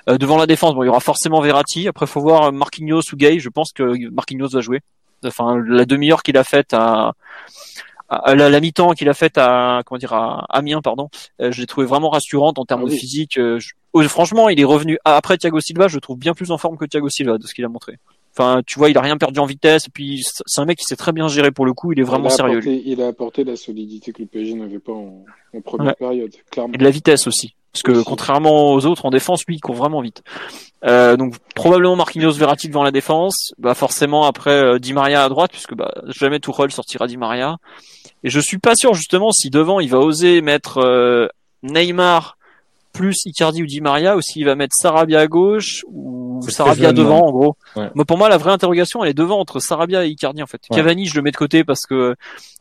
Euh, devant la défense, bon, il y aura forcément Verratti. Après, faut voir Marquinhos ou Gay. Je pense que Marquinhos va jouer. Enfin, la demi-heure qu'il a faite à, à la, la mi-temps qu'il a faite à comment dire à Amiens, pardon, euh, je l'ai trouvé vraiment rassurante en termes Ah de physique. Euh, je- oh, franchement, il est revenu après Thiago Silva. Je le trouve bien plus en forme que Thiago Silva de ce qu'il a montré. Enfin, tu vois, il a rien perdu en vitesse. Et puis, c'est un mec qui sait très bien gérer pour le coup. Il est vraiment il sérieux. apporté, il a apporté la solidité que le PSG n'avait pas en, en première Ouais. période, clairement. Et de la vitesse aussi. Parce que Aussi. contrairement aux autres en défense, lui, il court vraiment vite. Euh, donc probablement Marquinhos Verratti devant la défense? Bah forcément après euh, Di Maria à droite, puisque bah, jamais Tuchel sortira Di Maria. Et je suis pas sûr justement si devant il va oser mettre euh, Neymar plus Icardi ou Di Maria ou s'il va mettre Sarabia à gauche ou Sarabia devant demande. en gros. Ouais. Moi pour moi la vraie interrogation elle est devant entre Sarabia et Icardi en fait. Ouais. Cavani je le mets de côté parce que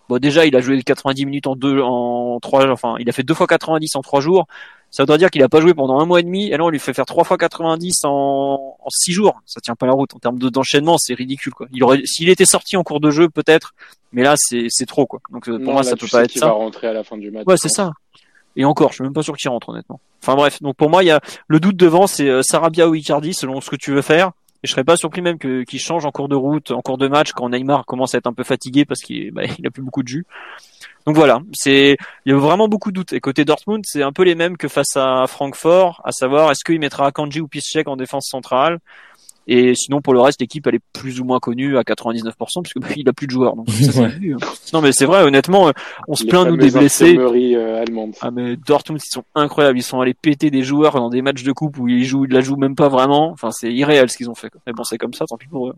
bon déjà il a joué 90 minutes en deux en trois enfin il a fait deux fois 90 en trois jours. Ça voudrait dire qu'il a pas joué pendant un mois et demi et là on lui fait faire trois fois 90 en, en six jours. Ça tient pas la route en termes de- d'enchaînement c'est ridicule quoi. Il aurait s'il était sorti en cours de jeu peut-être mais là c'est c'est trop quoi. Donc euh, pour Non, moi là, ça peut pas être ça. va rentrer à la fin du match. Ouais, c'est ça. Et encore, je suis même pas sûr qu'il rentre honnêtement. Enfin bref, donc pour moi, il y a le doute devant, c'est euh, Sarabia ou Icardi selon ce que tu veux faire. Et je serais pas surpris même que qu'il change en cours de route, en cours de match, quand Neymar commence à être un peu fatigué parce qu'il bah, il a plus beaucoup de jus. Donc voilà, c'est il y a vraiment beaucoup de doutes. Et côté Dortmund, c'est un peu les mêmes que face à Francfort, à savoir est-ce qu'il mettra Akanji ou Piszczek en défense centrale? Et sinon, pour le reste, l'équipe, elle est plus ou moins connue à 99%, puisque bah, il a plus de joueurs. Donc, ça, c'est Ouais. vu, hein. Non, mais c'est vrai, honnêtement, euh, on se Les plaint, nous, des blessés. euh. Ah mais Dortmund ils sont incroyables, ils sont allés péter des joueurs dans des matchs de coupe où ils jouent, ils la jouent même pas vraiment. Enfin c'est irréel ce qu'ils ont fait. quoi. Mais bon c'est comme ça, tant pis pour eux.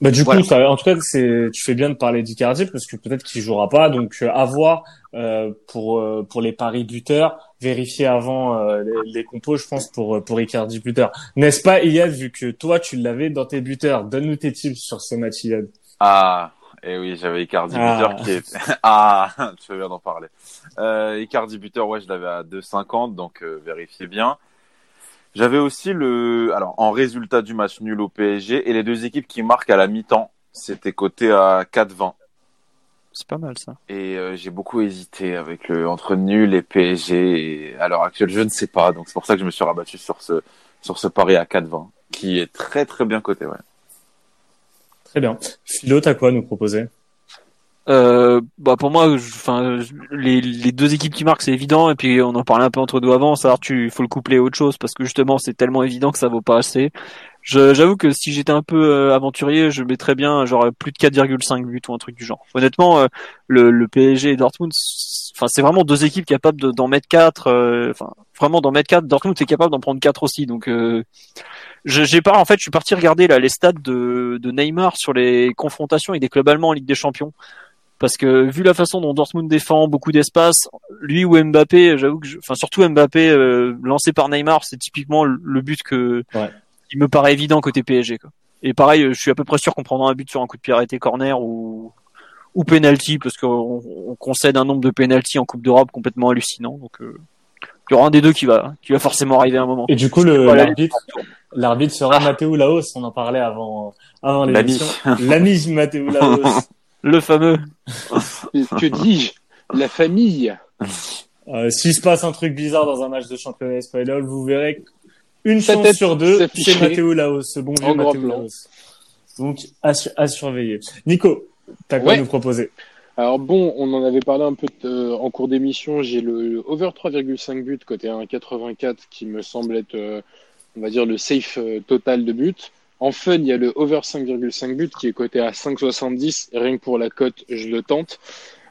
Bah du Voilà. coup, ça, en tout cas, c'est, tu fais bien de parler d'Icardi parce que peut-être qu'il jouera pas. Donc euh, à voir euh, pour euh, pour les paris buteurs, vérifier avant euh, les, les compos, je pense pour euh, pour Icardi buteur. N'est-ce pas, Iyad, vu que toi tu l'avais dans tes buteurs, donne-nous tes tips sur ce match, Iyad. Ah, et oui, j'avais Icardi Ah. buteur qui est... ah, tu fais bien d'en parler. Euh, Icardi buteur, ouais, je l'avais à 2,50, donc euh, vérifiez bien. J'avais aussi le, alors en résultat du match nul au PSG et les deux équipes qui marquent à la mi-temps, c'était coté à 4,20. C'est pas mal ça. Et euh, j'ai beaucoup hésité avec le entre nul et PSG. Et à l'heure actuelle, je ne sais pas, donc c'est pour ça que je me suis rabattu sur ce sur ce pari à 4,20, qui est très très bien coté, ouais. Très bien. Philo, t'as quoi à nous proposer? Euh, bah pour moi, enfin les, les deux équipes qui marquent c'est évident et puis on en parlait un peu entre nous avant. Ça, tu faut le coupler à autre chose parce que justement c'est tellement évident que ça vaut pas assez. J'avoue que si j'étais un peu euh, aventurier, je mettrais bien genre plus de 4,5 buts ou un truc du genre. Honnêtement, euh, le, le PSG et Dortmund, enfin c'est vraiment deux équipes capables de- d'en mettre quatre. euh, Enfin vraiment d'en mettre quatre. Dortmund est capable d'en prendre quatre aussi. Donc euh, j'ai pas en fait, je suis parti regarder là les stats de, de Neymar sur les confrontations avec des clubs allemands en Ligue des Champions. Parce que vu la façon dont Dortmund défend beaucoup d'espace, lui ou Mbappé, j'avoue que, je- enfin surtout Mbappé euh, lancé par Neymar, c'est typiquement le- but que Ouais. il me paraît évident côté PSG. Quoi. Et pareil, euh, je suis à peu près sûr qu'on prendra un but sur un coup de pied arrêté corner ou ou penalty parce qu'on on concède un nombre de penalty en Coupe d'Europe complètement hallucinant. Donc euh, il y aura un des deux qui va qui va forcément arriver à un moment. Et du coup, le l'arbitre, l'arbitre sera Matteo Laos. On en parlait avant avant L'ami. l'émission. L'ami Matteo Laos. Le fameux. Que dis-je? La famille. Euh, S'il se passe un truc bizarre dans un match de championnat espagnol, vous verrez une Sa chance tête sur deux, c'est Matteo Laos, ce bon vieux Matteo plan. Laos. Donc à, su- à surveiller. Nico, t'as quoi Ouais. nous proposer? Alors bon, on en avait parlé un peu euh, en cours d'émission. J'ai le over 3,5 buts côté 1,84 qui me semble être, euh, on va dire, le safe euh, total de buts. En fun, il y a le over 5,5 buts qui est coté à 5,70. Rien que pour la cote, je le tente.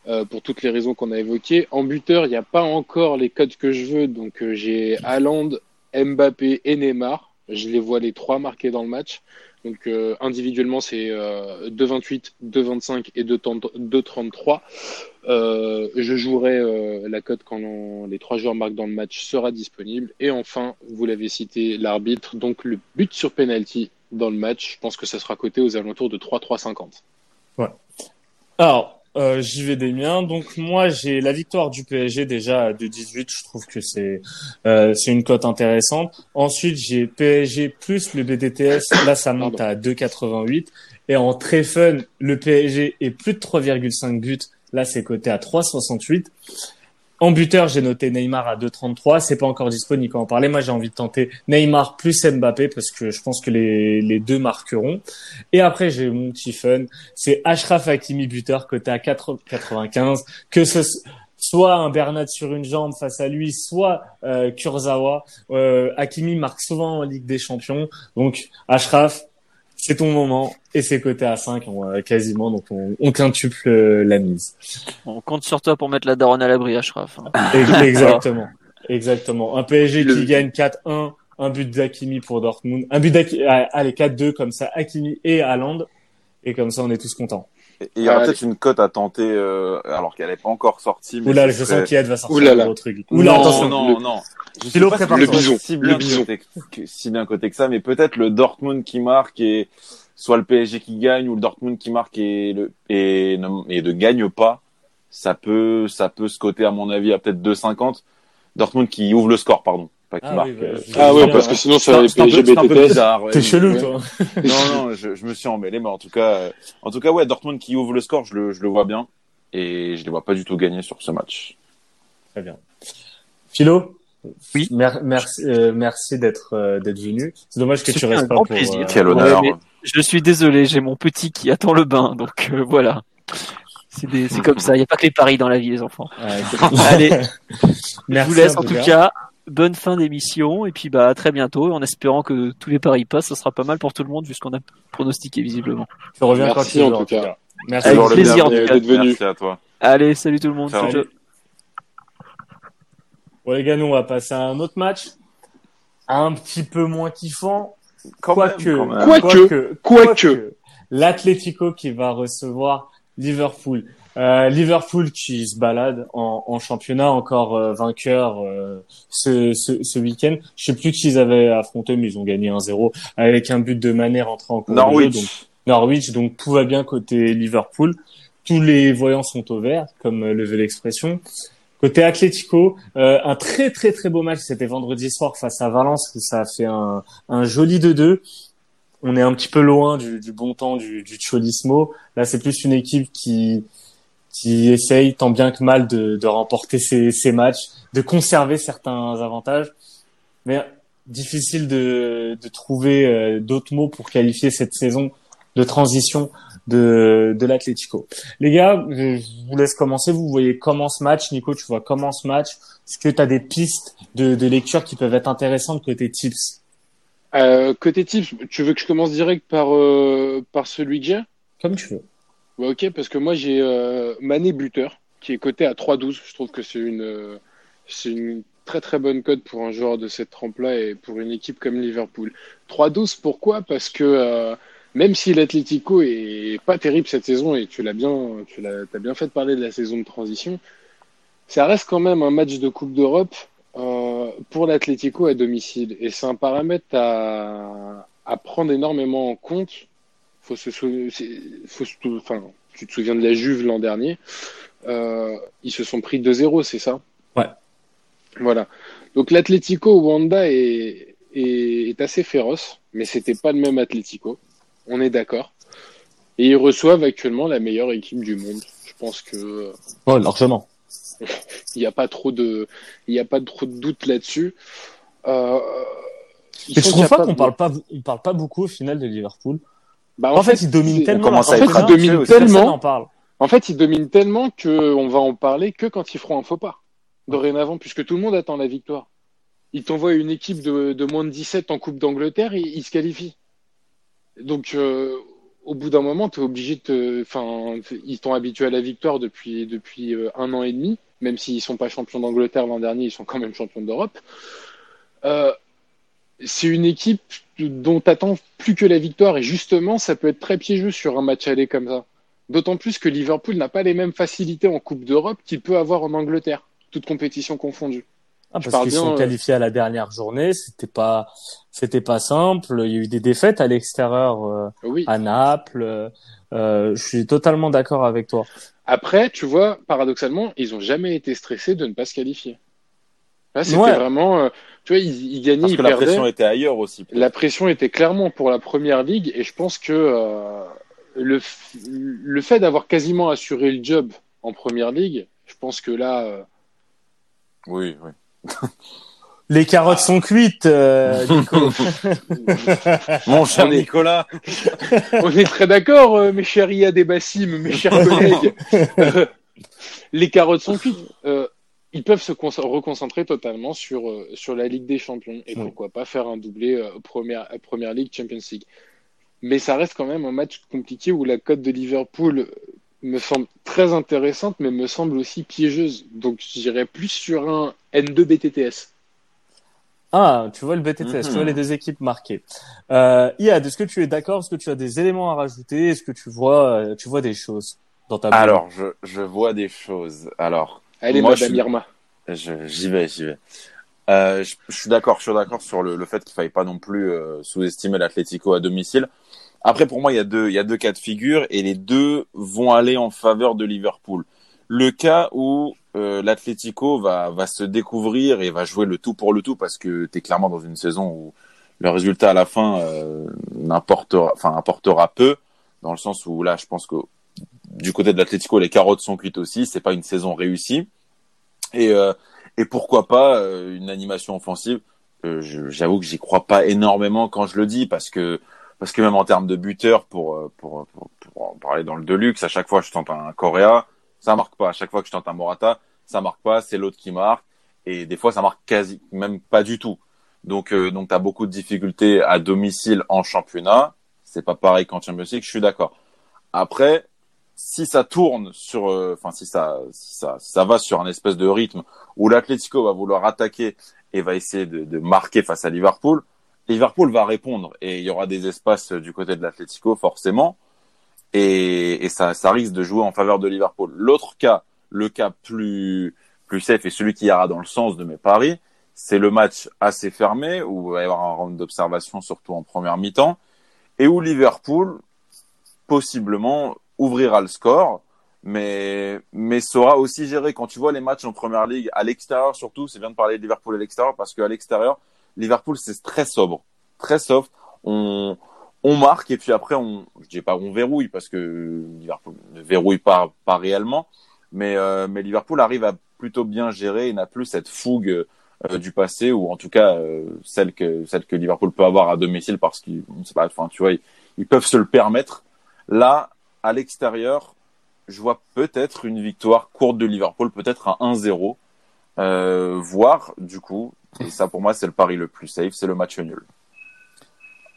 euh, pour toutes les raisons qu'on a évoquées. En buteur, il n'y a pas encore les cotes que je veux. Donc euh, j'ai Haaland, Mbappé et Neymar. Je les vois les trois marqués dans le match. Donc euh, individuellement, c'est euh, 2,28, 2,25 et 2,30 2,33. Euh, je jouerai la cote quand les trois joueurs marquent dans le match sera disponible. Et enfin, vous l'avez cité, l'arbitre. Donc le but sur penalty dans le match, je pense que ça sera coté aux alentours de 3, 3,50. Alors, euh, j'y vais des miens. Donc moi, j'ai la victoire du PSG déjà de 18. Je trouve que c'est euh, c'est une cote intéressante. Ensuite, j'ai PSG plus le BDTS. Là, ça monte à 2,88. Et en très fun, le PSG est plus de 3,5 buts. Là, c'est coté à 3,68. En buteur, j'ai noté Neymar à 2,33. C'est pas encore disponible quand on parlait. Moi, j'ai envie de tenter Neymar plus Mbappé parce que je pense que les, deux marqueront. Et après, j'ai mon petit fun. C'est Ashraf Hakimi buteur coté à 4,95. Que ce soit un Bernat sur une jambe face à lui, soit euh, Kurzawa. Euh, Hakimi marque souvent en Ligue des Champions. Donc, Ashraf, c'est ton moment. Et c'est coté à 5, on, euh, quasiment. Donc, on, on quintuple euh, la mise. On compte sur toi pour mettre la daronne à l'abri, Ashraf. hein. Ex- Exactement. Exactement. Un PSG Le- qui gagne 4-1, un but d'Hakimi pour Dortmund, un but d'Hakimi, allez, 4-2 comme ça, Hakimi et Haaland. Et comme ça, on est tous contents. Et il y aura peut-être une cote à tenter, euh, alors qu'elle n'est pas encore sortie. mais Oula, je serait- sens qu'Yad va sortir Oula là. un gros truc. Oula, non, attention. non, non. Je sais pas si le Le bison, si le bien bison. coté que- si bien coté que ça, mais peut-être le Dortmund qui marque et soit le PSG qui gagne ou le Dortmund qui marque et le et ne, et ne gagne pas. Ça peut, ça peut se coter à mon avis à peut-être 2,50. Dortmund qui ouvre le score, pardon, pas qui Ah marque. oui, bah, euh, Ah ouais, bien, parce ouais. que sinon, c'est ça bizarre. ouais, T'es chelou, ouais. toi. non, non, je, je me suis emmêlé, mais en tout cas, euh, en tout cas, ouais, Dortmund qui ouvre le score, je le, je le vois bien, et je les vois pas du tout gagner sur ce match. Très bien. Philo? Oui. Mer- merci, euh, merci d'être euh, d'être venu. C'est dommage que tu restes un pas grand pour. plaisir. euh, Quel Ouais, honneur. mais- Je suis désolé, j'ai mon petit qui attend le bain, donc euh, voilà. C'est comme ça, il n'y a pas que les paris dans la vie, les enfants. ouais. Allez, Merci je vous laisse en tout cas. Bonne fin d'émission et puis bah à très bientôt en espérant que tous les paris passent, ça sera pas mal pour tout le monde vu ce qu'on a pronostiqué visiblement. Tu reviens Merci, quand tu veux, en tout cas. cas. Merci. Avec plaisir, d'être venu. Merci à toi. Allez, salut tout le monde. Ciao. Ciao, ciao. Bon les gars, nous on va passer à un autre match, un petit peu moins kiffant, quoique. Quoique. Quoique. l'Atlético qui va recevoir Liverpool. Euh, Liverpool qui se balade en, en championnat encore euh, vainqueur euh, ce, ce, ce week-end. Je sais plus qui ils avaient affronté, mais ils ont gagné 1-0 avec un but de Mané rentré en cours de jeu, donc Norwich. Norwich, donc tout va bien côté Liverpool. Tous les voyants sont au vert, comme euh, le veut l'expression. Côté Atlético, euh, un très très très beau match. C'était vendredi soir face à Valence. Ça a fait un, un joli 2-2. On est un petit peu loin du, du bon temps du, du Cholismo. Là, c'est plus une équipe qui qui essaye tant bien que mal de, de remporter ses, ses matchs, de conserver certains avantages. Mais difficile de, de trouver euh, d'autres mots pour qualifier cette saison de transition de, de l'Atlético. Les gars, je je vous laisse commencer. Vous voyez comment ce match, Nico, tu vois comment ce match. Est-ce que tu as des pistes de, de lecture qui peuvent être intéressantes côté tips? Euh, côté tips, tu veux que je commence direct par, euh, par celui que j'ai? Comme tu veux. Ouais, ok, parce que moi j'ai euh, Mané buteur, qui est coté à 3-12. Je trouve que c'est une, euh, une très très bonne cote pour un joueur de cette trempe-là et pour une équipe comme Liverpool. 3-12, pourquoi? Parce que euh, même si l'Atlético est pas terrible cette saison, et tu l'as bien, tu l'as, t'as bien fait parler de la saison de transition, ça reste quand même un match de Coupe d'Europe euh, pour l'Atlético à domicile. Et c'est un paramètre à, à prendre énormément en compte faut se sou- c'est- faut se- enfin, tu te souviens de la Juve l'an dernier, euh, ils se sont pris 2-0, c'est ça? Ouais. Voilà. Donc l'Atlético Wanda est, est, est assez féroce, mais c'était pas le même Atlético. On est d'accord. Et ils reçoivent actuellement la meilleure équipe du monde. Je pense que euh, Oh, largement. il n'y a pas trop de, il y a pas trop de doute là-dessus. Euh, Mais sont trouves pas qu'on parle pas, on parle pas beaucoup au final de Liverpool Bah, En fait, ils dominent c'est- tellement. championnat, habitué que aussi. personne tellement. parle. En fait, ils dominent tellement que on va en parler que quand ils feront un faux pas. Dorénavant, puisque tout le monde attend la victoire. Ils t'envoient une équipe de, de moins de 17 en Coupe d'Angleterre, et ils se qualifient. Donc, euh, au bout d'un moment, tu es obligé de te... Enfin, ils t'ont habitué à la victoire depuis, depuis euh, un an et demi, même s'ils sont pas champions d'Angleterre l'an dernier, ils sont quand même champions d'Europe. Euh, c'est une équipe dont t'attends plus que la victoire, et justement, ça peut être très piégeux sur un match aller comme ça. D'autant plus que Liverpool n'a pas les mêmes facilités en Coupe d'Europe qu'il peut avoir en Angleterre, toute compétition confondue. Ah, parce qu'ils sont euh, qualifiés à la dernière journée, c'était pas, c'était pas simple. Il y a eu des défaites à l'extérieur, euh, Oui. à Naples. euh, je suis totalement d'accord avec toi. Après, tu vois, paradoxalement, ils ont jamais été stressés de ne pas se qualifier. Là, c'était Ouais. vraiment, euh, tu vois, ils, ils gagnaient, Parce ils que la pression était ailleurs aussi. peut-être. La pression était clairement pour la première ligue, et je pense que euh, le, f- le fait d'avoir quasiment assuré le job en première ligue, je pense que là, euh, Oui, oui. Les carottes sont cuites, euh, Nico. Mon cher On est- Nicolas. On est très d'accord, euh, mes chers Iyad et Bassim, mes chers collègues. Euh, les carottes sont cuites. Ils peuvent se con- reconcentrer totalement sur, euh, sur la Ligue des Champions et Oui. pourquoi pas faire un doublé euh, première, euh, première Ligue, Champions League. Mais ça reste quand même un match compliqué où la cote de Liverpool euh, me semble très intéressante, mais me semble aussi piégeuse. Donc j'irais plus sur un N2 BTTS. Ah, tu vois le BTTS, tu vois Mhm. les deux équipes marquées. Euh, Iad, est-ce que tu es d'accord? Est-ce que tu as des éléments à rajouter? Est-ce que tu vois, tu vois des choses dans ta Alors, je, je vois des choses. Alors, Allez, Moi, Madame je suis- Irma. j'y vais, j'y vais. Euh, je, je suis d'accord, je suis d'accord sur le, le fait qu'il faille pas non plus euh, sous-estimer l'Atlético à domicile. Après, pour moi, il y a deux, il y a deux cas de figure et les deux vont aller en faveur de Liverpool. Le cas où euh, l'Atlético va, va se découvrir et va jouer le tout pour le tout parce que tu es clairement dans une saison où le résultat à la fin euh, n'importera, enfin apportera peu, dans le sens où là, je pense que du côté de l'Atlético, les carottes sont cuites aussi. C'est pas une saison réussie. Et, euh, et pourquoi pas euh, une animation offensive? Euh, J'avoue que j'y crois pas énormément quand je le dis parce que parce que même en termes de buteur pour euh, pour, pour, pour en parler dans le Deluxe, à chaque fois que je tente un Correa, ça marque pas. À chaque fois que je tente un Morata, ça marque pas. C'est l'autre qui marque. Et des fois, ça marque quasi même pas du tout. Donc euh, donc t'as beaucoup de difficultés à domicile en championnat. C'est pas pareil qu'en Champions League. Je suis d'accord. Après, si ça tourne sur, euh, enfin si ça, si ça, ça va sur un espèce de rythme où l'Atlético va vouloir attaquer et va essayer de, de marquer face à Liverpool, Liverpool va répondre et il y aura des espaces du côté de l'Atlético forcément et, et ça, ça risque de jouer en faveur de Liverpool. L'autre cas, le cas plus plus safe et celui qui ira dans le sens de mes paris, c'est le match assez fermé où il va y avoir un round d'observation surtout en première mi-temps et où Liverpool possiblement ouvrira le score, mais, mais saura aussi gérer. Quand tu vois les matchs en première ligue, à l'extérieur surtout, c'est bien de parler de Liverpool à l'extérieur, parce qu'à l'extérieur, Liverpool, c'est très sobre, très soft. On, on marque et puis après, on, je dis pas on verrouille, parce que Liverpool ne verrouille pas, pas réellement, mais, euh, mais Liverpool arrive à plutôt bien gérer et n'a plus cette fougue euh, du passé, ou en tout cas euh, celle, que, celle que Liverpool peut avoir à domicile, parce qu'ils, c'est pas, enfin, tu vois, ils peuvent se le permettre. Là, à l'extérieur, je vois peut-être une victoire courte de Liverpool, peut-être un 1-0, euh, voire du coup, et ça pour moi c'est le pari le plus safe, c'est le match nul.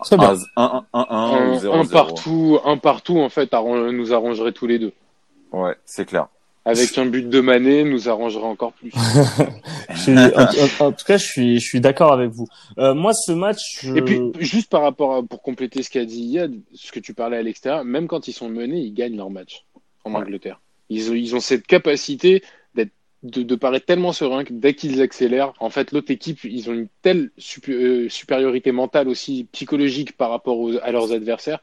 Très bien. 1-1 ou Un, 0-0. un partout, un partout en fait nous arrangerait tous les deux. Ouais, c'est clair. Avec un but de Mané, nous arrangerait encore plus. Je suis- en, en- en tout cas, je suis, je suis d'accord avec vous. Euh, moi, ce match, je... Et puis, juste par rapport à, pour compléter ce qu'a dit Yad, ce que tu parlais à l'extérieur, même quand ils sont menés, ils gagnent leur match en Ouais. Angleterre. Ils ont, ils ont cette capacité d'être, de, de paraître tellement serein que dès qu'ils accélèrent, en fait, l'autre équipe, ils ont une telle sup- euh, supériorité mentale aussi psychologique par rapport aux- à leurs adversaires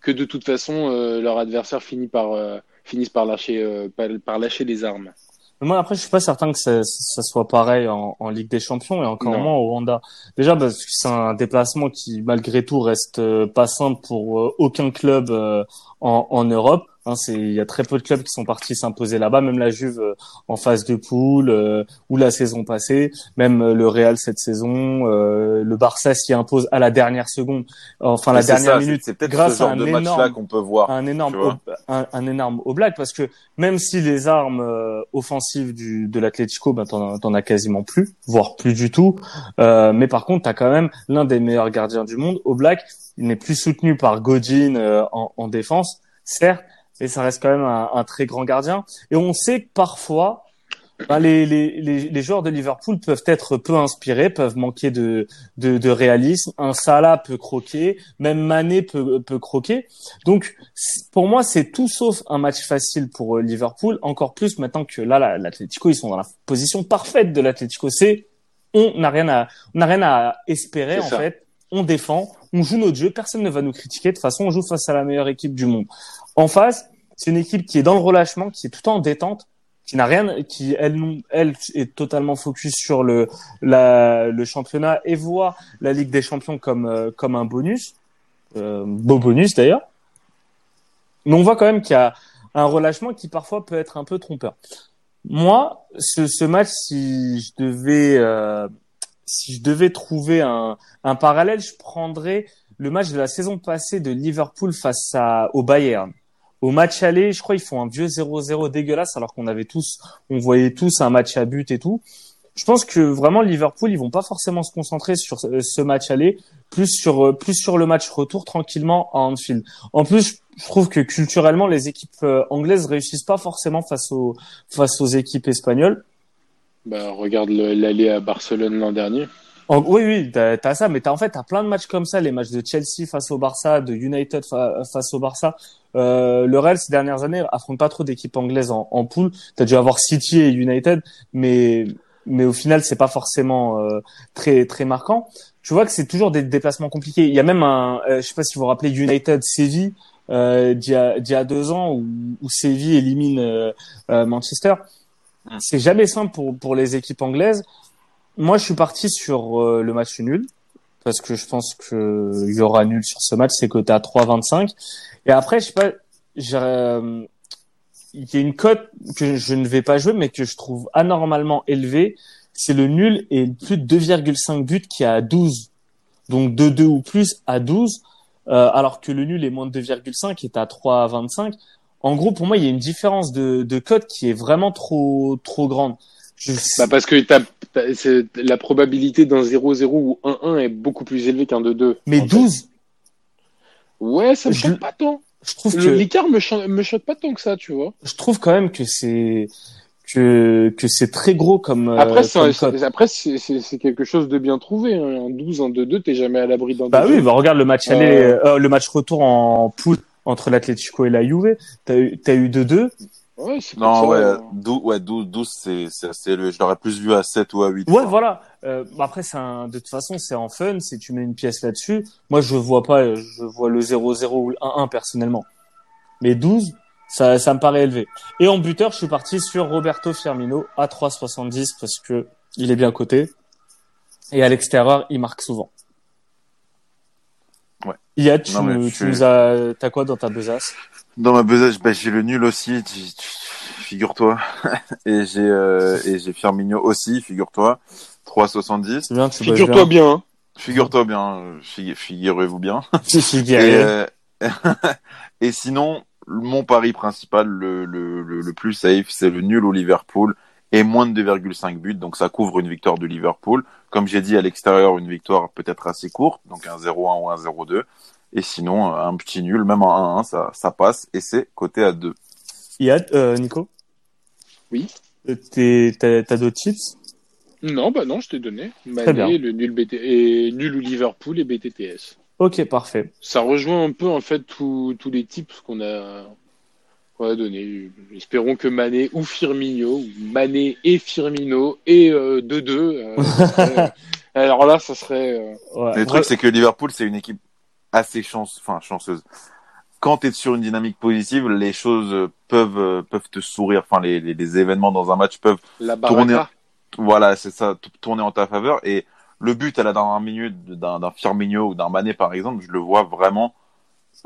que de toute façon, euh, leur adversaire finit par, euh, finissent par lâcher, euh, par, par lâcher les armes. Moi, après, je suis pas certain que ça, ça soit pareil en, en Ligue des Champions et encore Non. moins au Rwanda. Déjà, parce que c'est un déplacement qui, malgré tout, reste euh, pas simple pour euh, aucun club euh, en, en Europe. Hein, c'est, il y a très peu de clubs qui sont partis s'imposer là-bas, même la Juve euh, en phase de poule euh, ou la saison passée, même euh, le Real cette saison, euh, le Barça s'y impose à la dernière seconde, enfin la dernière ça, minute, C'est peut-être grâce ce genre à un de match-là énorme qu'on peut voir. un énorme un, un énorme oblak parce que même si les armes euh, offensives du de l'Atlético ben t'en t'en as quasiment plus voire plus du tout euh, mais par contre t'as quand même l'un des meilleurs gardiens du monde Oblak. Il n'est plus soutenu par Godin euh, en, en défense. Certes mais ça reste quand même un, un très grand gardien et on sait que parfois ben, les, les, les, les joueurs de Liverpool peuvent être peu inspirés, peuvent manquer de, de, de réalisme. Un Salah peut croquer, même Mané peut, peut croquer. Donc, pour moi, c'est tout sauf un match facile pour euh, Liverpool. Encore plus maintenant que là, la- l'Atlético, ils sont dans la position parfaite de l'Atlético. C'est on n'a rien à, on n'a rien à espérer en ça. fait. On défend, on joue notre jeu. Personne ne va nous critiquer. De toute façon, on joue face à la meilleure équipe du monde. En face, c'est une équipe qui est dans le relâchement, qui est tout le temps en détente, qui n'a rien, qui elle, est totalement focus sur le championnat et voit la Ligue des Champions comme euh, un bonus, euh, beau bonus d'ailleurs. Mais on voit quand même qu'il y a un relâchement qui parfois peut être un peu trompeur. Moi, ce, ce match, si je devais euh, si je devais trouver un, un parallèle, je prendrais le match de la saison passée de Liverpool face à, au Bayern. Au match aller, je crois ils font un vieux 0-0 dégueulasse alors qu'on avait tous, on voyait tous un match à but et tout. Je pense que vraiment Liverpool, ils vont pas forcément se concentrer sur ce ce match aller, plus sur euh, plus sur le match retour tranquillement à Anfield. En plus, je trouve que culturellement les équipes euh, anglaises réussissent pas forcément face aux face aux équipes espagnoles. Bah, regarde le- l'aller à Barcelone l'an dernier. oui, oui, t'as as ça, mais t'as en fait t'as plein de matchs comme ça, les matchs de Chelsea face au Barça, de United face au Barça. Euh, le Real ces dernières années affronte pas trop d'équipes anglaises en, en poule. T'as dû avoir City et United, mais mais au final c'est pas forcément euh, très très marquant. Tu vois que c'est toujours des déplacements compliqués. Il y a même un, euh, je sais pas si vous vous rappelez United Séville euh, d'il y, y a deux ans où, où Séville élimine euh, Manchester. C'est jamais simple pour pour les équipes anglaises. Moi, je suis parti sur le match nul parce que je pense que il y aura nul sur ce match. C'est côté à 3,25. Et après, je sais pas, il y a une cote que je ne vais pas jouer, mais que je trouve anormalement élevée. C'est le nul et plus de 2,5 buts qui est à 12. Donc de 2 ou plus à 12, euh, alors que le nul est moins de 2,5 est à 3,25. En gros, pour moi, il y a une différence de, de cote qui est vraiment trop trop grande. Bah parce que t'as, la probabilité d'un 0-0 ou 1-1 est beaucoup plus élevée qu'un 2-2. Mais 12 Ouais, ça me choque pas tant je trouve que l'écart me, me choque pas tant que ça, tu vois. Je trouve quand même que c'est que que c'est très gros comme euh, après c'est après c'est quelque chose de bien trouvé hein. un 12 un 2-2 t'es jamais à l'abri d'un bah oui bah regarde le match aller euh... euh, le match retour en poule entre l'Atlético et la Juve t'as eu t'as eu 2-2 Ouais, non, ouais, 12, ouais, 12, 12 c'est, c'est assez élevé. Je l'aurais plus vu à 7 ou à 8. Ouais, voilà. Euh, après, c'est un, de toute façon, c'est en fun. Si tu mets une pièce là-dessus, moi, je vois pas, je vois le 0-0 ou le 1-1 personnellement. Mais 12, ça, ça me paraît élevé. Et en buteur, je suis parti sur Roberto Firmino à 3,70 parce que il est bien coté. Et à l'extérieur, il marque souvent. Yad, tu, tu nous as, t'as quoi dans ta besace? Dans ma besace, bah, j'ai le nul aussi, figure-toi. et j'ai euh, et j'ai Firmino aussi, figure-toi. 3,70. Figure-toi bien. Hein. Figure-toi bien. Figurez-vous bien. et, euh, et sinon, mon pari principal, le, le, le, plus safe, c'est le nul au Liverpool et moins de 2,5 buts. Donc ça couvre une victoire de Liverpool. Comme j'ai dit à l'extérieur, une victoire peut-être assez courte, donc un 0-1 ou un 0-2. Et sinon, un petit nul, même un 1-1, ça, ça passe. Et c'est côté à 2. Yad, euh, Nico? Oui. Euh, t'as d'autres tips Non, bah non, je t'ai donné. Mané, le nul, BT... et nul ou Liverpool et BTTS. Ok, parfait. Ça rejoint un peu en fait tous les tips qu'on a, qu'on a donnés. Espérons que Mané ou Firmino, ou Mané et Firmino et 2-2. Euh, euh, alors là, ça serait. Ouais. Le truc, c'est que Liverpool, c'est une équipe assez chance, enfin chanceuse. Quand tu es sur une dynamique positive, les choses peuvent peuvent te sourire. Enfin, les, les, événements dans un match peuvent La tourner. Voilà, c'est ça, tourner en ta faveur. Et le but à la dernière minute d'un Firmino ou d'un Mané, par exemple, je le vois vraiment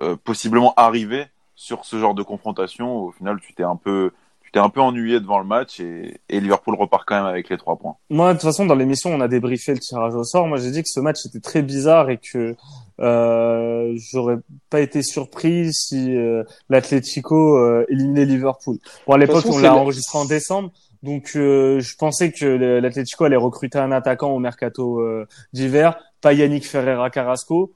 euh, possiblement arriver sur ce genre de confrontation. Au final, tu t'es un peu t'es un peu ennuyé devant le match et, et, Liverpool repart quand même avec les trois points. Moi, de toute façon, dans l'émission, on a débriefé le tirage au sort. Moi, j'ai dit que ce match était très bizarre et que euh, j'aurais pas été surpris si euh, l'Atlético euh, éliminait Liverpool. Bon, à l'époque, on l'a enregistré en décembre. Donc, euh, je pensais que l'Atlético allait recruter un attaquant au mercato euh, d'hiver, pas Yannick Ferreira Carrasco.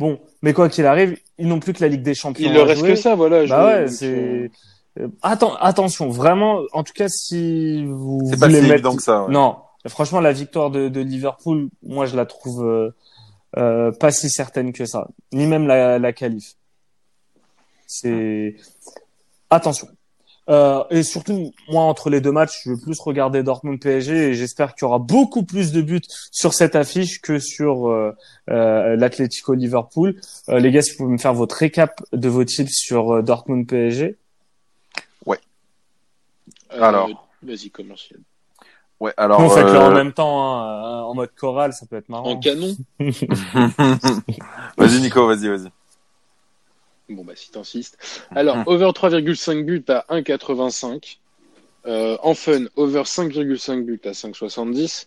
Bon, mais quoi qu'il arrive, ils n'ont plus que la Ligue des Champions. Il leur reste que ça, voilà. Bah ouais, c'est euh, Attends, attention, vraiment, en tout cas, si vous c'est pas si évident que ça. Non, franchement, la victoire de, de, Liverpool, moi, je la trouve euh, euh, pas si certaine que ça, ni même la, la qualif. C'est attention. Euh, et surtout, moi, entre les deux matchs, je veux plus regarder Dortmund PSG et j'espère qu'il y aura beaucoup plus de buts sur cette affiche que sur euh, euh, l'Atlético Liverpool. les gars, si vous pouvez me faire votre récap de vos tips sur Dortmund PSG. Euh, alors. Vas-y, commence. Ouais, alors. On fait euh... en même temps, hein, en mode chorale, ça peut être marrant. En canon. vas-y, Nico, vas-y, vas-y. Bon, bah, si t'insistes. Alors, over 3,5 buts à 1,85. Euh, en fun, over 5,5 buts à 5,70.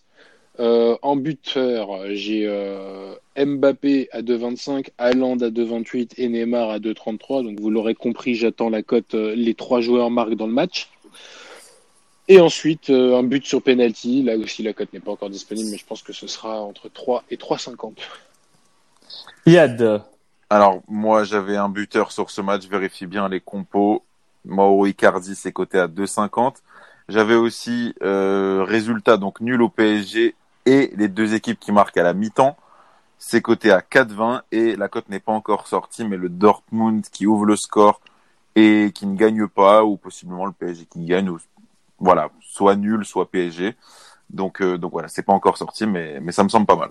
Euh, en buteur, j'ai euh, Mbappé à 2,25, Haaland à 2,28 et Neymar à 2,33. Donc vous l'aurez compris, j'attends la cote. Euh, les trois joueurs marquent dans le match. Et ensuite, un but sur penalty. Là aussi, la cote n'est pas encore disponible, mais je pense que ce sera entre 3 et 3,50. Yad. Alors, moi, j'avais un buteur sur ce match. Vérifie bien les compos. Mauro Icardi, c'est coté à 2,50. J'avais aussi euh, résultat, donc nul au PSG et les deux équipes qui marquent à la mi-temps. C'est coté à 4,20 et la cote n'est pas encore sortie, mais le Dortmund qui ouvre le score et qui ne gagne pas, ou possiblement le PSG qui gagne, ou, voilà, soit nul, soit PSG. Donc, euh, donc voilà, c'est pas encore sorti, mais, mais ça me semble pas mal.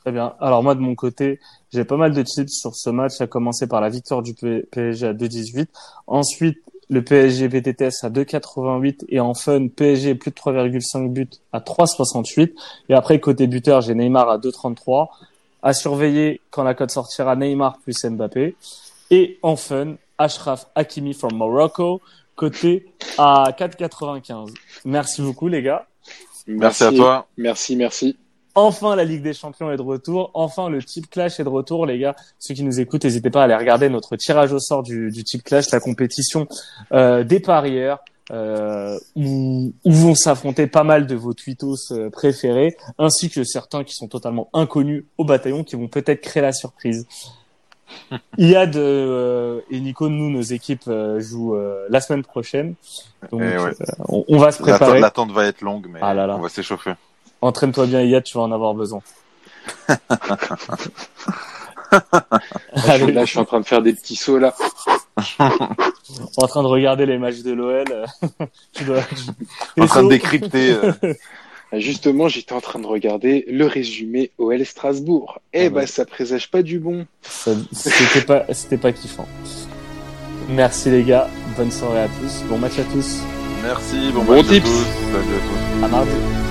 Très bien. Alors moi de mon côté, j'ai pas mal de tips sur ce match, à commencer par la victoire du PSG à 2,18. Ensuite, le PSG BTTS à 2,88 et en fun PSG plus de 3,5 buts à 3,68. Et après côté buteur, j'ai Neymar à 2,33. À surveiller quand la cote sortira Neymar plus Mbappé. Et en fun, Ashraf Hakimi from Morocco, côté à 4,95. Merci beaucoup les gars. Merci, à toi. Merci, merci. Enfin, la Ligue des Champions est de retour. Enfin, le Tip Clash est de retour, les gars. Ceux qui nous écoutent, n'hésitez pas à aller regarder notre tirage au sort du, du Tip Clash, la compétition euh, des parieurs, euh, où, où, vont s'affronter pas mal de vos tweetos euh, préférés, ainsi que certains qui sont totalement inconnus au bataillon, qui vont peut-être créer la surprise. Iad euh, et Nico, nous, nos équipes euh, jouent euh, la semaine prochaine. Donc, Eh ouais. on, on va se préparer. L'attente va être longue, mais Ah là là. on va s'échauffer. Entraîne-toi bien, Iad, tu vas en avoir besoin. Là, je suis en train de faire des petits sauts là. en train de regarder les matchs de l'OL. tu dois... En train de décrypter. euh, Justement, j'étais en train de regarder le résumé OL Strasbourg. Eh Ah bah, ouais. ça présage pas du bon. C'était pas, c'était pas kiffant. Merci les gars, bonne soirée à tous, bon match à tous, Merci, bon, Bon match à tips. tous. Salut à tous. à mardi.